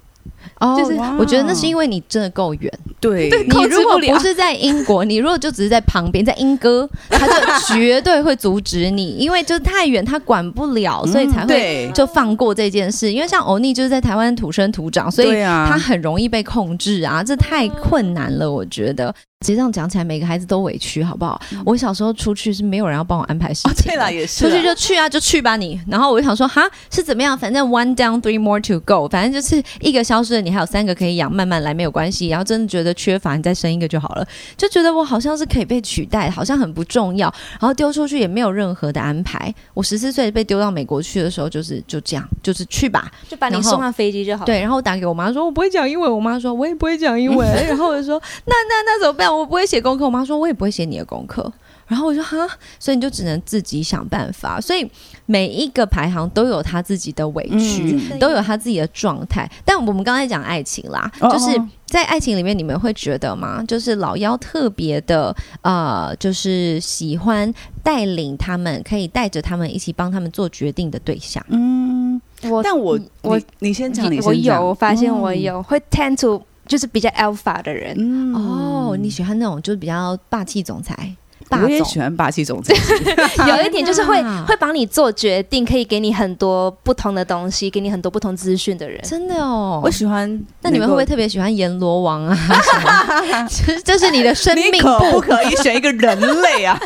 哦，就是我觉得那是因为你真的够远。对，你如果不是在英国，你如果就只是在旁边，在英歌，他就绝对会阻止你，因为就是太远，他管不了，所以才会就放过这件事。因为像欧尼就是在台湾土生土长，所以他很容易被控制啊，这太困难了，我觉得。其实这样讲起来，每个孩子都委屈，好不好？我小时候出去是没有人要帮我安排事情，对了，也是出去就去啊，就去吧你。然后我就想说，哈，是怎么样？反正 one down three more to go，反正就是一个消失了，你还有三个可以养，慢慢来没有关系。然后真的觉得缺乏，你再生一个就好了。就觉得我好像是可以被取代，好像很不重要。然后丢出去也没有任何的安排。我十四岁被丢到美国去的时候，就是就这样，就是去吧，就把你送上飞机就好。对，然后我打给我妈说，我不会讲英文。我妈说，我也不会讲英文。然后我就说，那那那怎么办？我不会写功课。我妈说，我也不会写你的功课。然后我说，哈，所以你就只能自己想办法。所以每一个排行都有他自己的委屈，都有他自己的状态。但我们刚才讲爱情啦，就是在爱情里面，你们会觉得吗？就是老妖特别的，呃，就是喜欢带领他们，可以带着他们一起帮他们做决定的对象。嗯，我但我我你先讲，你我有发现，我有会 tend to。就是比较 alpha 的人哦，你喜欢那种就是比较霸气总裁，我也喜欢霸气总裁。有一点就是会 会帮你做决定，可以给你很多不同的东西，给你很多不同资讯的人。真的哦，我喜欢。那你们会不会特别喜欢阎罗王啊？这这是你的生命，不可以选一个人类啊！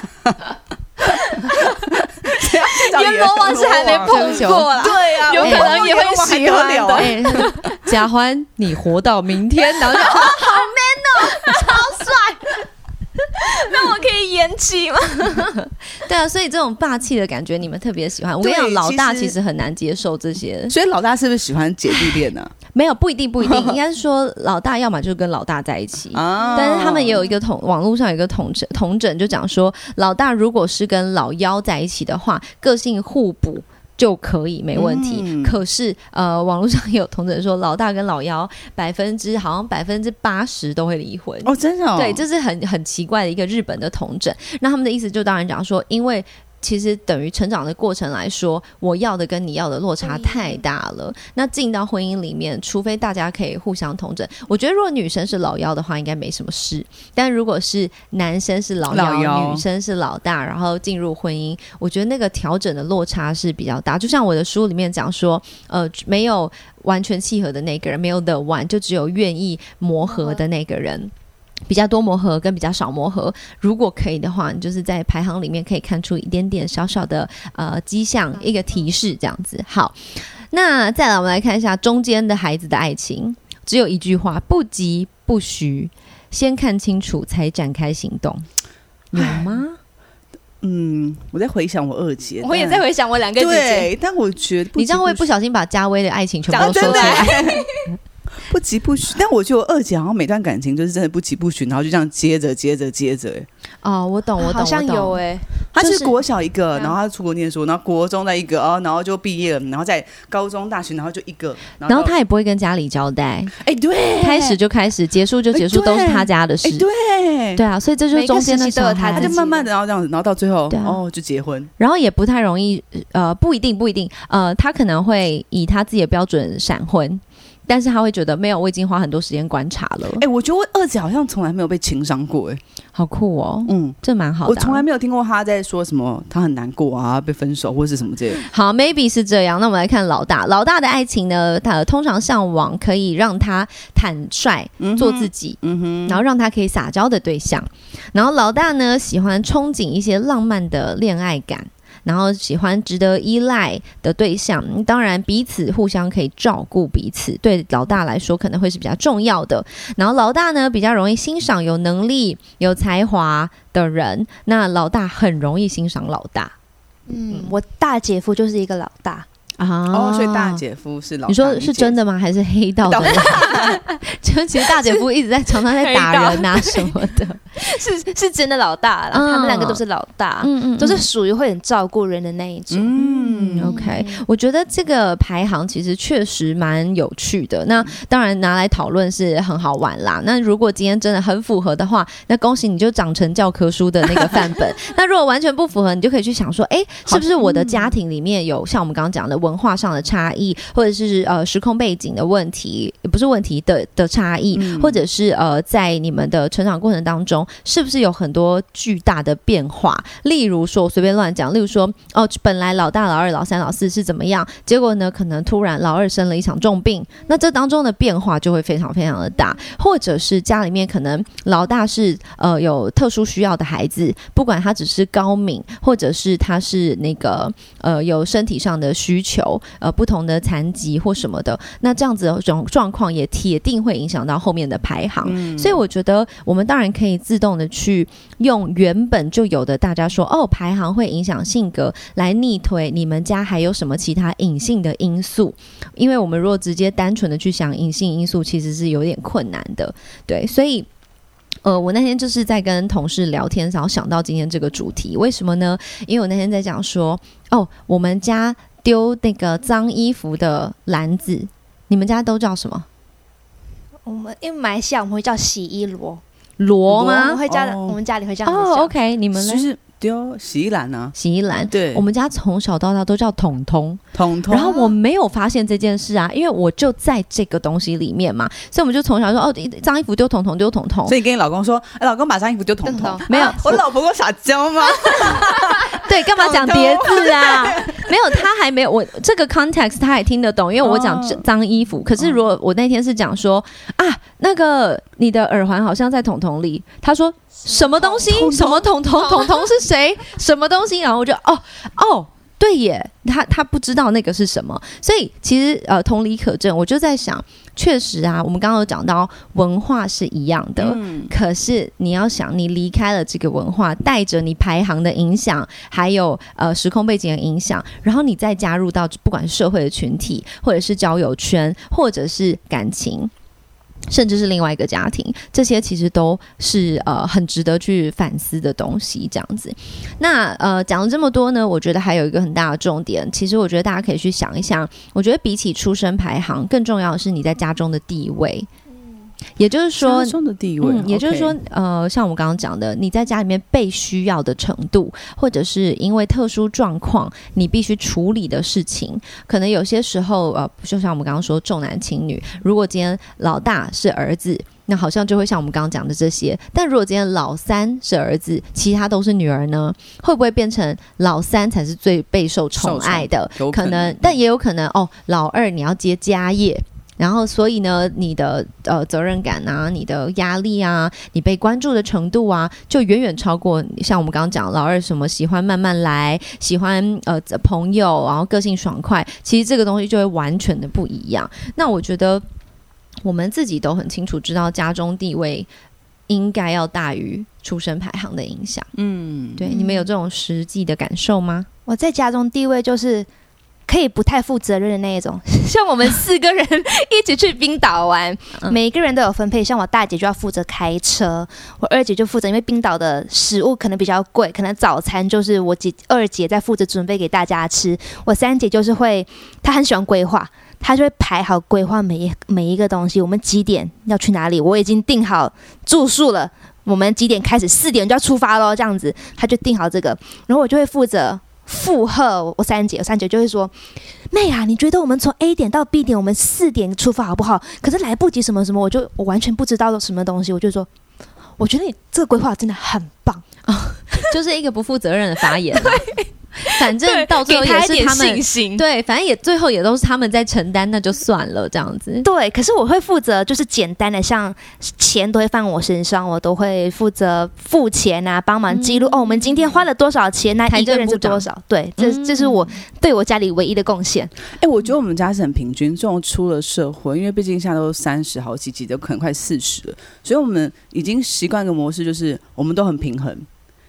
阎罗王是还没碰过啦，对啊，有可能也会喜欢的。贾欢，你活到明天，然后就好 man 哦，超帅。那我可以延期吗？对啊，所以这种霸气的感觉你们特别喜欢。我跟你讲，老大其实很难接受这些，所以老大是不是喜欢姐弟恋呢？没有不一定不一定，应该是说老大要么就跟老大在一起。啊但是他们也有一个统，网络上有一个统整统整，就讲说，老大如果是跟老幺在一起的话，个性互补。就可以没问题，嗯可是呃，网络上也有同诊说，老大跟老幺百分之好像百分之八十都会离婚。哦，真的、哦，对，这是很很奇怪的一个日本的同诊。那他们的意思就当然讲说，因为。其实等于成长的过程来说，我要的跟你要的落差太大了。那进到婚姻里面，除非大家可以互相统整，我觉得如果女生是老幺的话，应该没什么事。但如果是男生是老幺，老幺女生是老大，然后进入婚姻，我觉得那个调整的落差是比较大。就像我的书里面讲说，呃，没有完全契合的那个人，没有 the one，就只有愿意磨合的那个人。比较多磨合跟比较少磨合，如果可以的话，你就是在排行里面可以看出一点点小小的呃迹象，一个提示这样子。好，那再来我们来看一下中间的孩子的爱情，只有一句话：不急不徐，先看清楚才展开行动。有吗？嗯，我在回想我二姐，我也在回想我两个姐姐，对，但我觉得你这样会不小小心把嘉威的爱情全部都说出来。不急不徐，但我觉得我二姐好像每段感情就是真的不急不徐，然后就这样接着接着接着。哎。哦，我懂，我懂，好像我懂。有哎，她就是是国小一个，嗯然后她出国念书，然后国中在一个，哦，然后就毕业了，然后在高中、大学，然后就一个，然后就他也不会跟家里交代，哎对，开始就开始，结束就结束，都是他家的事。哎。对。对啊，所以这就是中间的时期都有小孩他他就慢慢的，然后这样子，然后到最后啊。哦就结婚，然后也不太容易，呃，不一定，不一定，呃，他可能会以他自己的标准闪婚，但是他会觉得没有，我已经花很多时间观察了，哎，我觉得我二姐好像从来没有被情伤过，哎，好酷哦，嗯。这蛮好的啊、我从来没有听过他在说什么，他很难过啊，被分手或是什么之类。好，maybe 是这样。那我们来看老大，老大的爱情呢，他通常向往可以让他坦率嗯做自己，嗯哼，然后让他可以撒娇的对象。然后老大呢，喜欢憧憬一些浪漫的恋爱感。然后喜欢值得依赖的对象，当然彼此互相可以照顾彼此，对老大来说可能会是比较重要的。然后老大呢比较容易欣赏有能力、有才华的人，那老大很容易欣赏老大嗯，我大姐夫就是一个老大，啊。哦，所以大姐夫是老大，你说是真的？吗？还是黑道的？就其实大姐夫一直在常常在打人啊什么的。是是真的老大啦，嗯他们两个都是老大，嗯嗯都是属于会很照顾人的那一种。嗯嗯，OK，我觉得这个排行其实确实蛮有趣的。那当然拿来讨论是很好玩啦。那如果今天真的很符合的话，那恭喜你就长成教科书的那个范本。那如果完全不符合，你就可以去想说，哎，是不是我的家庭里面有像我们刚刚讲的文化上的差异，或者是呃时空背景的问题，也不是问题的的差异，嗯或者是呃在你们的成长过程当中，是不是有很多巨大的变化？例如说，我随便乱讲，例如说，哦，本来老大、老二、老三、老四是怎么样，结果呢，可能突然老二生了一场重病，那这当中的变化就会非常非常的大，或者是家里面可能老大是呃有特殊需要的孩子，不管他只是高敏，或者是他是那个呃有身体上的需求，呃不同的残疾或什么的，那这样子的种状况也铁定会影响到后面的排行。嗯所以我觉得我们当然可以自动的去用原本就有的大家说哦排行会影响性格来逆推你们家还有什么其他隐性的因素，因为我们如果直接单纯的去想隐性因素，其实是有点困难的，对，所以。呃，我那天就是在跟同事聊天，然后想到今天这个主题，为什么呢？因为我那天在讲说，哦，我们家丢那个脏衣服的篮子，你们家都叫什么？我们因为马来西亚我们会叫洗衣箩，罗我们吗？会叫哦我们家里会这样子哦。，OK，你们呢就？是丢洗衣篮啊，洗衣篮。对，我们家从小到大都叫桶桶，桶桶，然后我没有发现这件事啊，因为我就在这个东西里面嘛，所以我们就从小说哦，脏衣服丢桶桶丢桶桶所，以你跟你老公说，哎，老公把脏衣服丢桶桶没有啊 我老婆够撒娇吗？对，干嘛讲叠字啊？没有，他还没有我这个 context 他也听得懂，因为我讲哦脏衣服。可是如果我那天是讲说啊，那个你的耳环好像在桶桶里，他说什么东西？什么桶桶？桶桶是谁？什么东西？然后我就哦哦。对耶，他他不知道那个是什么，所以其实呃，同理可证，我就在想，确实啊，我们刚刚有讲到文化是一样的，嗯，可是你要想，你离开了这个文化，带着你排行的影响，还有呃时空背景的影响，然后你再加入到不管是社会的群体，或者是交友圈，或者是感情。甚至是另外一个家庭，这些其实都是呃很值得去反思的东西。这样子，那呃讲了这么多呢，我觉得还有一个很大的重点，其实我觉得大家可以去想一想，我觉得比起出生排行，更重要的是你在家中的地位。也就是说家，中的地位，嗯，也就是说呃，像我们刚刚讲的，你在家里面被需要的程度，或者是因为特殊状况你必须处理的事情，可能有些时候呃，就像我们刚刚说重男轻女，如果今天老大是儿子。那好像就会像我们刚刚讲的这些，但如果今天老三是儿子，其他都是女儿呢？会不会变成老三才是最备受宠爱的？有可能，但也有可能哦，老二你要接家业。然后，所以呢，你的呃责任感啊，你的压力啊，你被关注的程度啊，就远远超过像我们刚刚讲老二什么喜欢慢慢来，喜欢呃朋友，然后个性爽快，其实这个东西就会完全的不一样。那我觉得我们自己都很清楚知道家中地位应该要大于出生排行的影响。嗯，对，你们有这种实际的感受吗？我在家中地位就是可以不太负责任的那一种，像我们四个人一起去冰岛玩，嗯每一个人都有分配。像我大姐就要负责开车，我二姐就负责，因为冰岛的食物可能比较贵，可能早餐就是我姐二姐在负责准备给大家吃。我三姐就是会，她很喜欢规划。她就会排好规划每一每一个东西，我们几点要去哪里，我已经订好住宿了，我们几点开始，四点就要出发喽，这样子，她就定好这个，然后我就会负责附和我三姐，我三姐就会说：“妹啊，你觉得我们从 A 点到 B 点，我们四点出发好不好？可是来不及什么什么，我就我完全不知道什么东西，我就说，我觉得你这个规划真的很棒，就是一个不负责任的发言嘛。反正到最后也是他们心。对，反正也最后也都是他们在承担，那就算了，这样子。对，可是我会负责，就是简单的，像钱都会放我身上，我都会负责付钱啊，帮忙记录、哦，我们今天花了多少钱，那财一个人是多少？对，这、嗯这是我对我家里唯一的贡献。哎、我觉得我们家是很平均，这种出了社会，因为毕竟现在都三十好几几，都可能快四十了，所以我们已经习惯一个模式，就是我们都很平衡。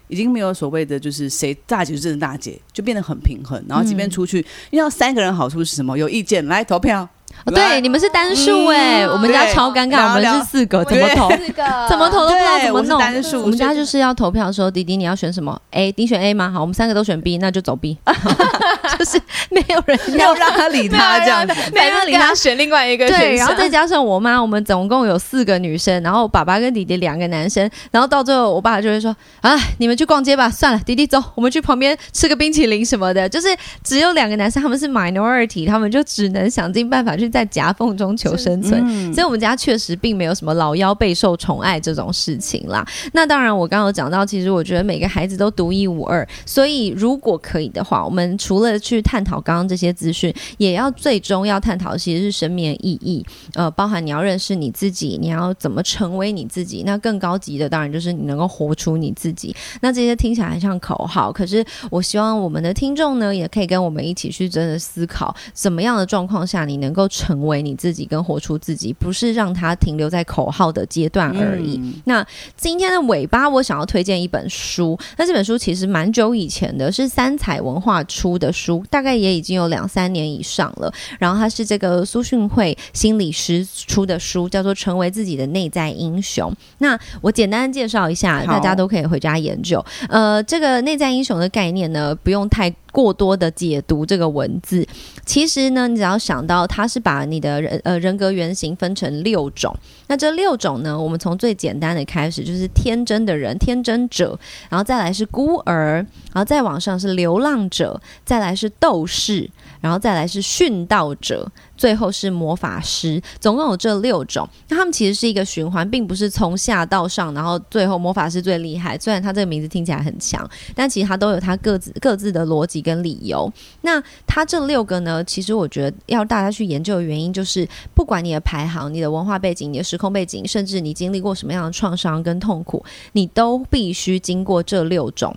已经没有所谓的就是谁大姐就真的大姐，就变得很平衡。然后即便出去，因为三个人好处是什么？有意见来投票。哦对，你们是单数哎、嗯我们家超尴尬，我们是四个，怎么投？四个怎么投都不知道怎么弄。单数我们家就是要投票的时候，弟弟你要选什么？A，你选 A 吗？好，我们三个都选 B，那就走 B，就是没有人要没有让他理他这样子。没人理他选另外一个对，然后再加上我妈，我们总共有四个女生，然后爸爸跟弟弟两个男生，然后到最后我爸就会说：“啊，你们去逛街吧，算了，弟弟走，我们去旁边吃个冰淇淋什么的。”就是只有两个男生，他们是 minority，他们就只能想尽办法去在夹缝中求生存。嗯所以我们家确实并没有什么老幺备受宠爱这种事情啦。那当然，我刚刚有讲到，其实我觉得每个孩子都独一无二，所以如果可以的话，我们除了去探讨刚刚这些资讯，也要最终要探讨其实是生命的意义。呃，包含你要认识你自己，你要怎么成为你自己。那更高级的，当然就是你能够活出你自己。那这些听起来很像口号，可是我希望我们的听众呢，也可以跟我们一起去真的思考，怎么样的状况下你能够成为你自己，跟活出自己，不是让它停留在口号的阶段而已。嗯那今天的尾巴，我想要推荐一本书。那这本书其实蛮久以前的，是三彩文化出的书，大概也已经有两三年以上了。然后它是这个苏训会心理师出的书，叫做《成为自己的内在英雄》。那我简单介绍一下，大家都可以回家研究。呃，这个内在英雄的概念呢，不用太过多的解读这个文字。其实呢，你只要想到它是把你的人呃人格原型分成六种。那这六种呢，我们从最简单的开始，就是天真的人、天真者，然后再来是孤儿，然后再往上是流浪者，再来是斗士，然后再来是殉道者，最后是魔法师，总共有这六种。那他们其实是一个循环，并不是从下到上，然后最后魔法师最厉害。虽然他这个名字听起来很强，但其实他都有他各自各自的逻辑跟理由。那他这六个呢，其实我觉得要大家去研究的原因，就是不管你的排行、你的文化背景、你的时空背景，甚至你经历过什么样的创伤跟痛苦，你都必须经过这六种。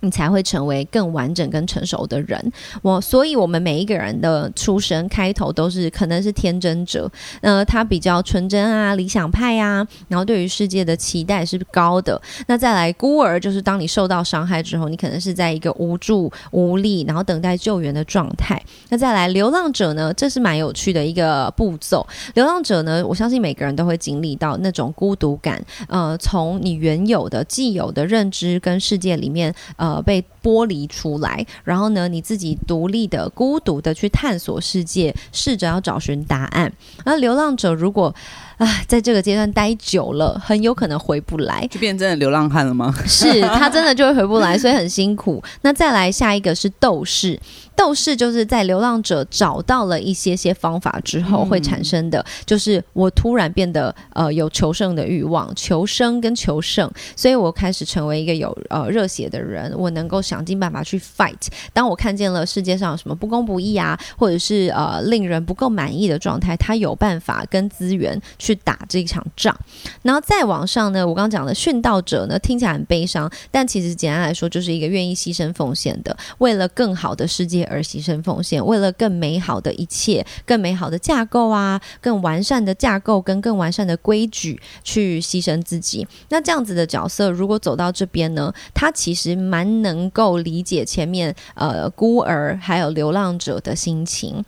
你才会成为更完整、更成熟的人。我，所以我们每一个人的出生开头都是可能是天真者，呃，他比较纯真啊，理想派啊，然后对于世界的期待是高的。那再来孤儿，就是当你受到伤害之后，你可能是在一个无助、无力，然后等待救援的状态。那再来流浪者呢？这是蛮有趣的一个步骤。流浪者呢，我相信每个人都会经历到那种孤独感，呃，从你原有的既有的认知跟世界里面，呃，被剥离出来，然后呢，你自己独立的、孤独的去探索世界，试着要找寻答案。而流浪者如果啊，在这个阶段待久了，很有可能回不来，就变成真的流浪汉了吗？是他真的就会回不来，所以很辛苦。那再来下一个是斗士。斗士就是在流浪者找到了一些些方法之后会产生的，就是我突然变得呃有求胜的欲望，求生跟求胜，所以我开始成为一个有呃热血的人，我能够想尽办法去 fight。当我看见了世界上有什么不公不义啊，或者是呃令人不够满意的状态，他有办法跟资源去去打这一场仗。然后再往上呢，我刚刚讲的殉道者呢，听起来很悲伤，但其实简单来说，就是一个愿意牺牲奉献的，为了更好的世界。而牺牲奉献，为了更美好的一切、更美好的架构啊、更完善的架构跟更完善的规矩去牺牲自己。那这样子的角色，如果走到这边呢，他其实蛮能够理解前面呃孤儿还有流浪者的心情。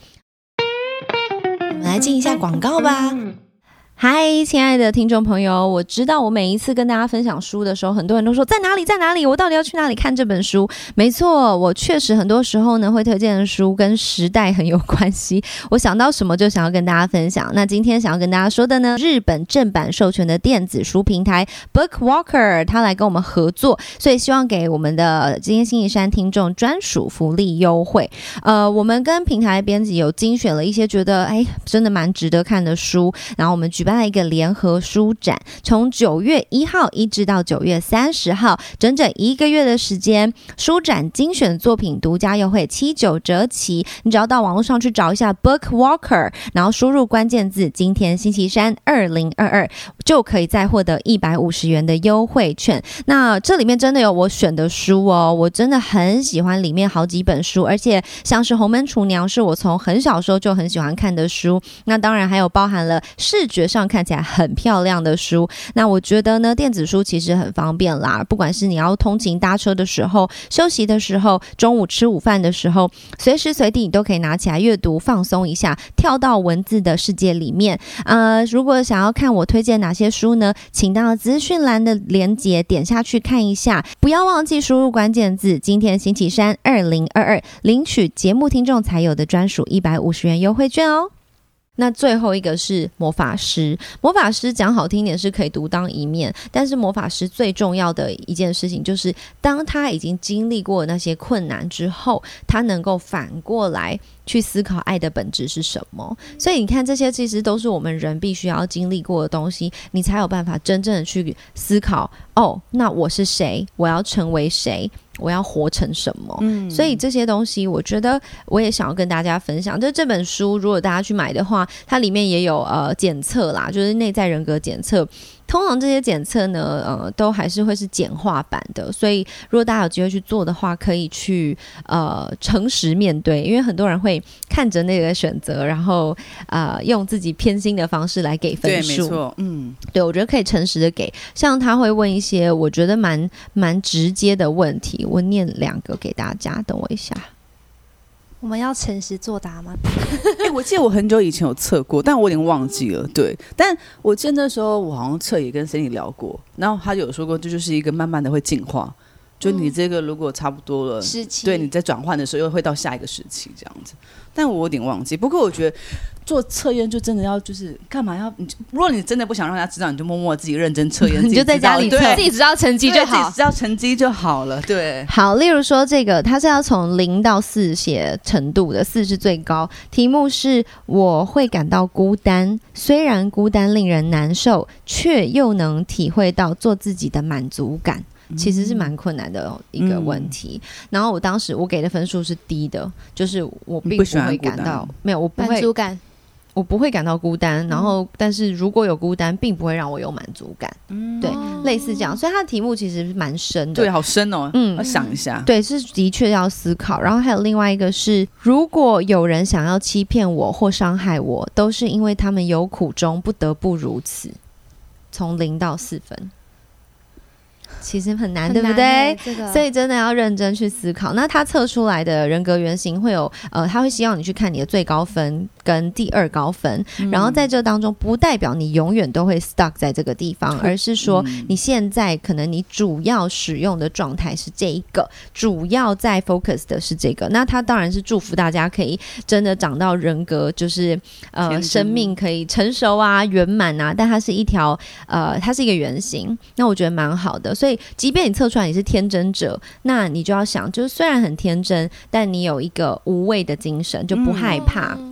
我们来进一下广告吧。嗨，亲爱的听众朋友，我知道我每一次跟大家分享书的时候，很多人都说在哪里，在哪里，我到底要去哪里看这本书？没错，我确实很多时候呢会推荐的书跟时代很有关系。我想到什么就想要跟大家分享。那今天想要跟大家说的呢，日本正版授权的电子书平台 Bookwalker，他来跟我们合作，所以希望给我们的今天星期山听众专属福利优惠。呃，我们跟平台编辑有精选了一些觉得哎真的蛮值得看的书，然后我们举办。一个联合书展，从九月一号一直到九月三十号，整整一个月的时间，书展精选作品独家优惠七九折起。你只要到网络上去找一下 Bookwalker，然后输入关键字“今天星期三二零二二”，就可以再获得一百五十元的优惠券。那这里面真的有我选的书哦，我真的很喜欢里面好几本书，而且像是《红门厨娘》是我从很小时候就很喜欢看的书。那当然还有包含了视觉上。看起来很漂亮的书，那我觉得呢，电子书其实很方便啦。不管是你要通勤搭车的时候、休息的时候、中午吃午饭的时候，随时随地你都可以拿起来阅读，放松一下，跳到文字的世界里面。呃，如果想要看我推荐哪些书呢，请到资讯栏的连接点下去看一下。不要忘记输入关键字“今天星期三二零二二”，领取节目听众才有的专属一百五十元优惠券哦。那最后一个是魔法师，魔法师讲好听点是可以独当一面，但是魔法师最重要的一件事情就是，当他已经经历过那些困难之后，他能够反过来去思考爱的本质是什么。所以你看，这些其实都是我们人必须要经历过的东西，你才有办法真正的去思考。哦，那我是谁？我要成为谁？我要活成什么？嗯，所以这些东西，我觉得我也想要跟大家分享。就这本书，如果大家去买的话，它里面也有呃检测啦，就是内在人格检测。通常这些检测呢，呃，都还是会是简化版的，所以如果大家有机会去做的话，可以去呃诚实面对，因为很多人会看着那个选择，然后啊用自己偏心的方式来给分数。对，没错，嗯，对我觉得可以诚实的给，像他会问一些我觉得蛮蛮直接的问题，我念两个给大家，等我一下。我们要诚实作答吗？哎，我记得我很久以前有测过，但我有点忘记了。对，但我记得那时候我好像测也跟 Cindy 聊过，然后他有说过，这就是一个慢慢的会进化。就你这个如果差不多了，时期，对，你在转换的时候又会到下一个时期这样子。但我有点忘记。不过我觉得做测验就真的要就是干嘛要？你如果你真的不想让大家知道，你就默默自己认真测验，你就在家里测，自己知道成绩就好，自己知道成绩就好了。对，好。例如说这个，它是要从零到四写程度的，四是最高。题目是我会感到孤单，虽然孤单令人难受，却又能体会到做自己的满足感。其实是蛮困难的一个问题。然后我当时我给的分数是低的，就是我并不会感到没有，我不会满足感。我不会感到孤单，然后但是如果有孤单，并不会让我有满足感。嗯对，类似这样，所以它的题目其实蛮深的。对，好深哦，嗯嗯，要想一下，对，是的确要思考。然后还有另外一个是，如果有人想要欺骗我或伤害我，都是因为他们有苦衷，不得不如此。从零到四分，其实很难，对不对？所以真的要认真去思考。那他测出来的人格原型会有，呃，他会希望你去看你的最高分跟第二高分，然后在这当中不代表你永远都会 stuck 在这个地方，而是说嗯你现在可能你主要使用的状态是这一个，主要在 focus 的是这个。那他当然是祝福大家可以真的长到人格，就是呃生命可以成熟啊、圆满啊，但它是一条呃，它是一个圆形，那我觉得蛮好的。所以，即便你测出来你是天真者，那你就要想，就是虽然很天真，但你有一个无畏的精神，就不害怕。嗯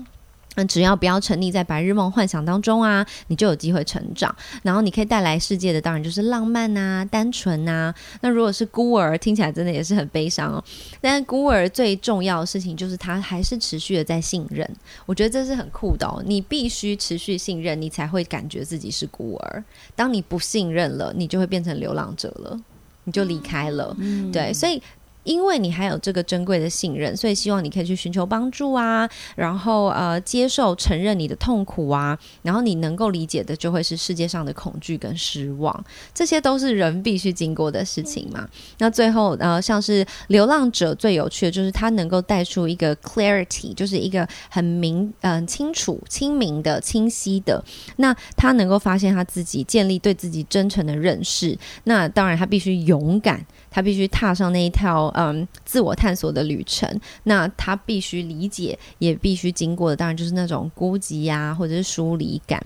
那只要不要沉溺在白日梦幻想当中啊，你就有机会成长。然后你可以带来世界的，当然就是浪漫啊、单纯啊。那如果是孤儿，听起来真的也是很悲伤哦。但是孤儿最重要的事情就是他还是持续的在信任，我觉得这是很酷的哦。你必须持续信任，你才会感觉自己是孤儿。当你不信任了，你就会变成流浪者了，你就离开了。嗯对，所以。因为你还有这个珍贵的信任，所以希望你可以去寻求帮助啊，然后呃接受、承认你的痛苦啊，然后你能够理解的就会是世界上的恐惧跟失望，这些都是人必须经过的事情嘛。那最后呃，像是流浪者最有趣的就是他能够带出一个 clarity，就是一个很明、嗯、清楚、清明的、清晰的。那他能够发现他自己，建立对自己真诚的认识。那当然，他必须勇敢，他必须踏上那一条嗯自我探索的旅程。那他必须理解，也必须经过的，当然就是那种孤寂呀、或者是疏离感。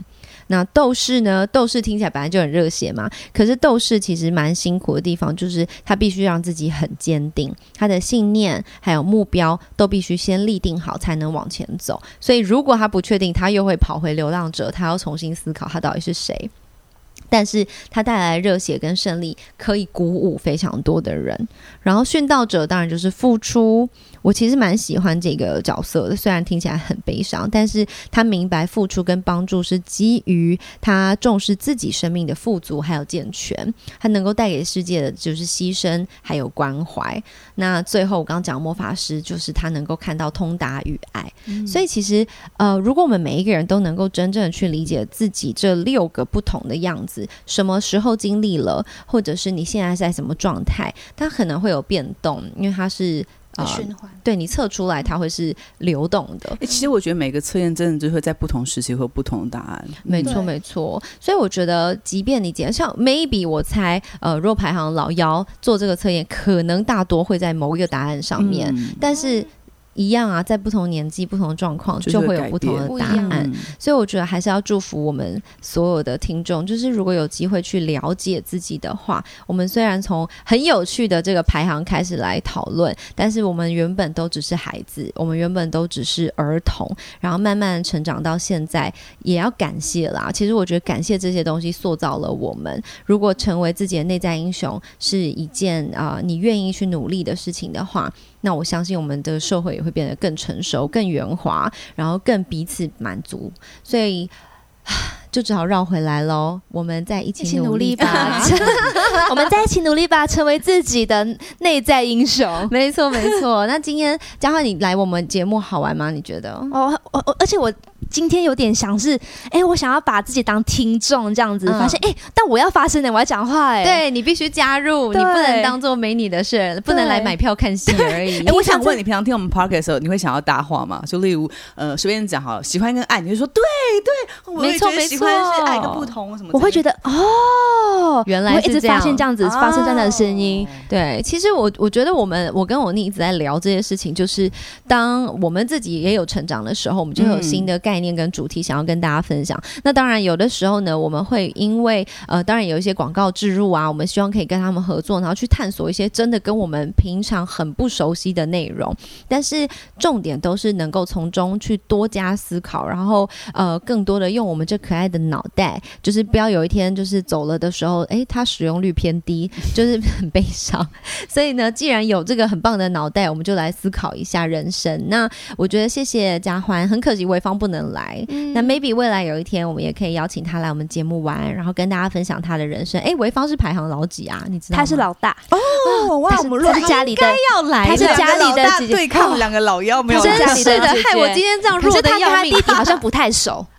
那斗士呢？斗士听起来本来就很热血嘛，可是斗士其实蛮辛苦的地方，就是他必须让自己很坚定，他的信念还有目标都必须先立定好，才能往前走。所以如果他不确定，他又会跑回流浪者，他要重新思考他到底是谁。但是他带来热血跟胜利，可以鼓舞非常多的人。然后殉道者当然就是付出，我其实蛮喜欢这个角色的，虽然听起来很悲伤，但是他明白付出跟帮助是基于他重视自己生命的富足还有健全，他能够带给世界的就是牺牲还有关怀。那最后我刚刚讲魔法师，就是他能够看到通达与爱。所以其实呃，如果我们每一个人都能够真正的去理解自己这六个不同的样子，什么时候经历了，或者是你现在在什么状态，它可能会有变动，因为它是呃，循环。对你测出来它会是流动的。欸其实我觉得每个测验真的就会在不同时期会有不同的答案。没错，没错。所以我觉得，即便你讲像 maybe 我猜，呃，若排行老幺做这个测验，可能大多会在某一个答案上面，嗯但是一样啊，在不同年纪、不同状况，就会有不同的答案。嗯所以我觉得还是要祝福我们所有的听众，就是如果有机会去了解自己的话，我们虽然从很有趣的这个排行开始来讨论，但是我们原本都只是孩子，我们原本都只是儿童，然后慢慢成长到现在，也要感谢啦。其实我觉得感谢这些东西塑造了我们。如果成为自己的内在英雄是一件啊、呃你愿意去努力的事情的话，那我相信我们的社会也会变得更成熟、更圆滑，然后更彼此满足。所以。就只好绕回来喽，我们再一一起起努力吧。我们在一起努力吧，成为自己的内在英雄。没错，没错。那今天嘉慧你来我们节目好玩吗？你觉得？哦，我我而且我今天有点想是，哎、我想要把自己当听众这样子，嗯发现哎、但我要发声的，我要讲话哎、对你必须加入，你不能当做没你的事，不能来买票看戏而已哎、。我想问你，平常听我们 podcast 的时候，你会想要搭话吗？就例如，呃，随便讲好了，喜欢跟爱，你就说对对，我会没错觉得喜欢是爱跟不同什么。我会觉得哦，原来是这样发现这样子、发生这样的声音。对，其实我我觉得我们我跟我妮一直在聊这些事情，就是当我们自己也有成长的时候，我们就会有新的概念跟主题想要跟大家分享。那当然有的时候呢，我们会因为呃，当然有一些广告植入啊，我们希望可以跟他们合作，然后去探索一些真的跟我们平常很不熟悉的内容。但是重点都是能够从中去多加思考，然后呃，更多的用我们这可爱的脑袋，就是不要有一天就是走了的时候，哎，它使用率偏低，就是很悲伤。所以呢，既然有这个很棒的脑袋，我们就来思考一下人生。那我觉得谢谢嘉欢，很可惜潍坊不能来。嗯那 maybe 未来有一天，我们也可以邀请他来我们节目玩，然后跟大家分享他的人生。哎，潍坊是排行老几啊？你知道吗？他是老大，哦哇，他是我们如果他是家里的，要来他是家里的对抗两个老妖，没有真家里的是的，姐姐害我今天这样弱的要命。他跟他弟弟好像不太熟，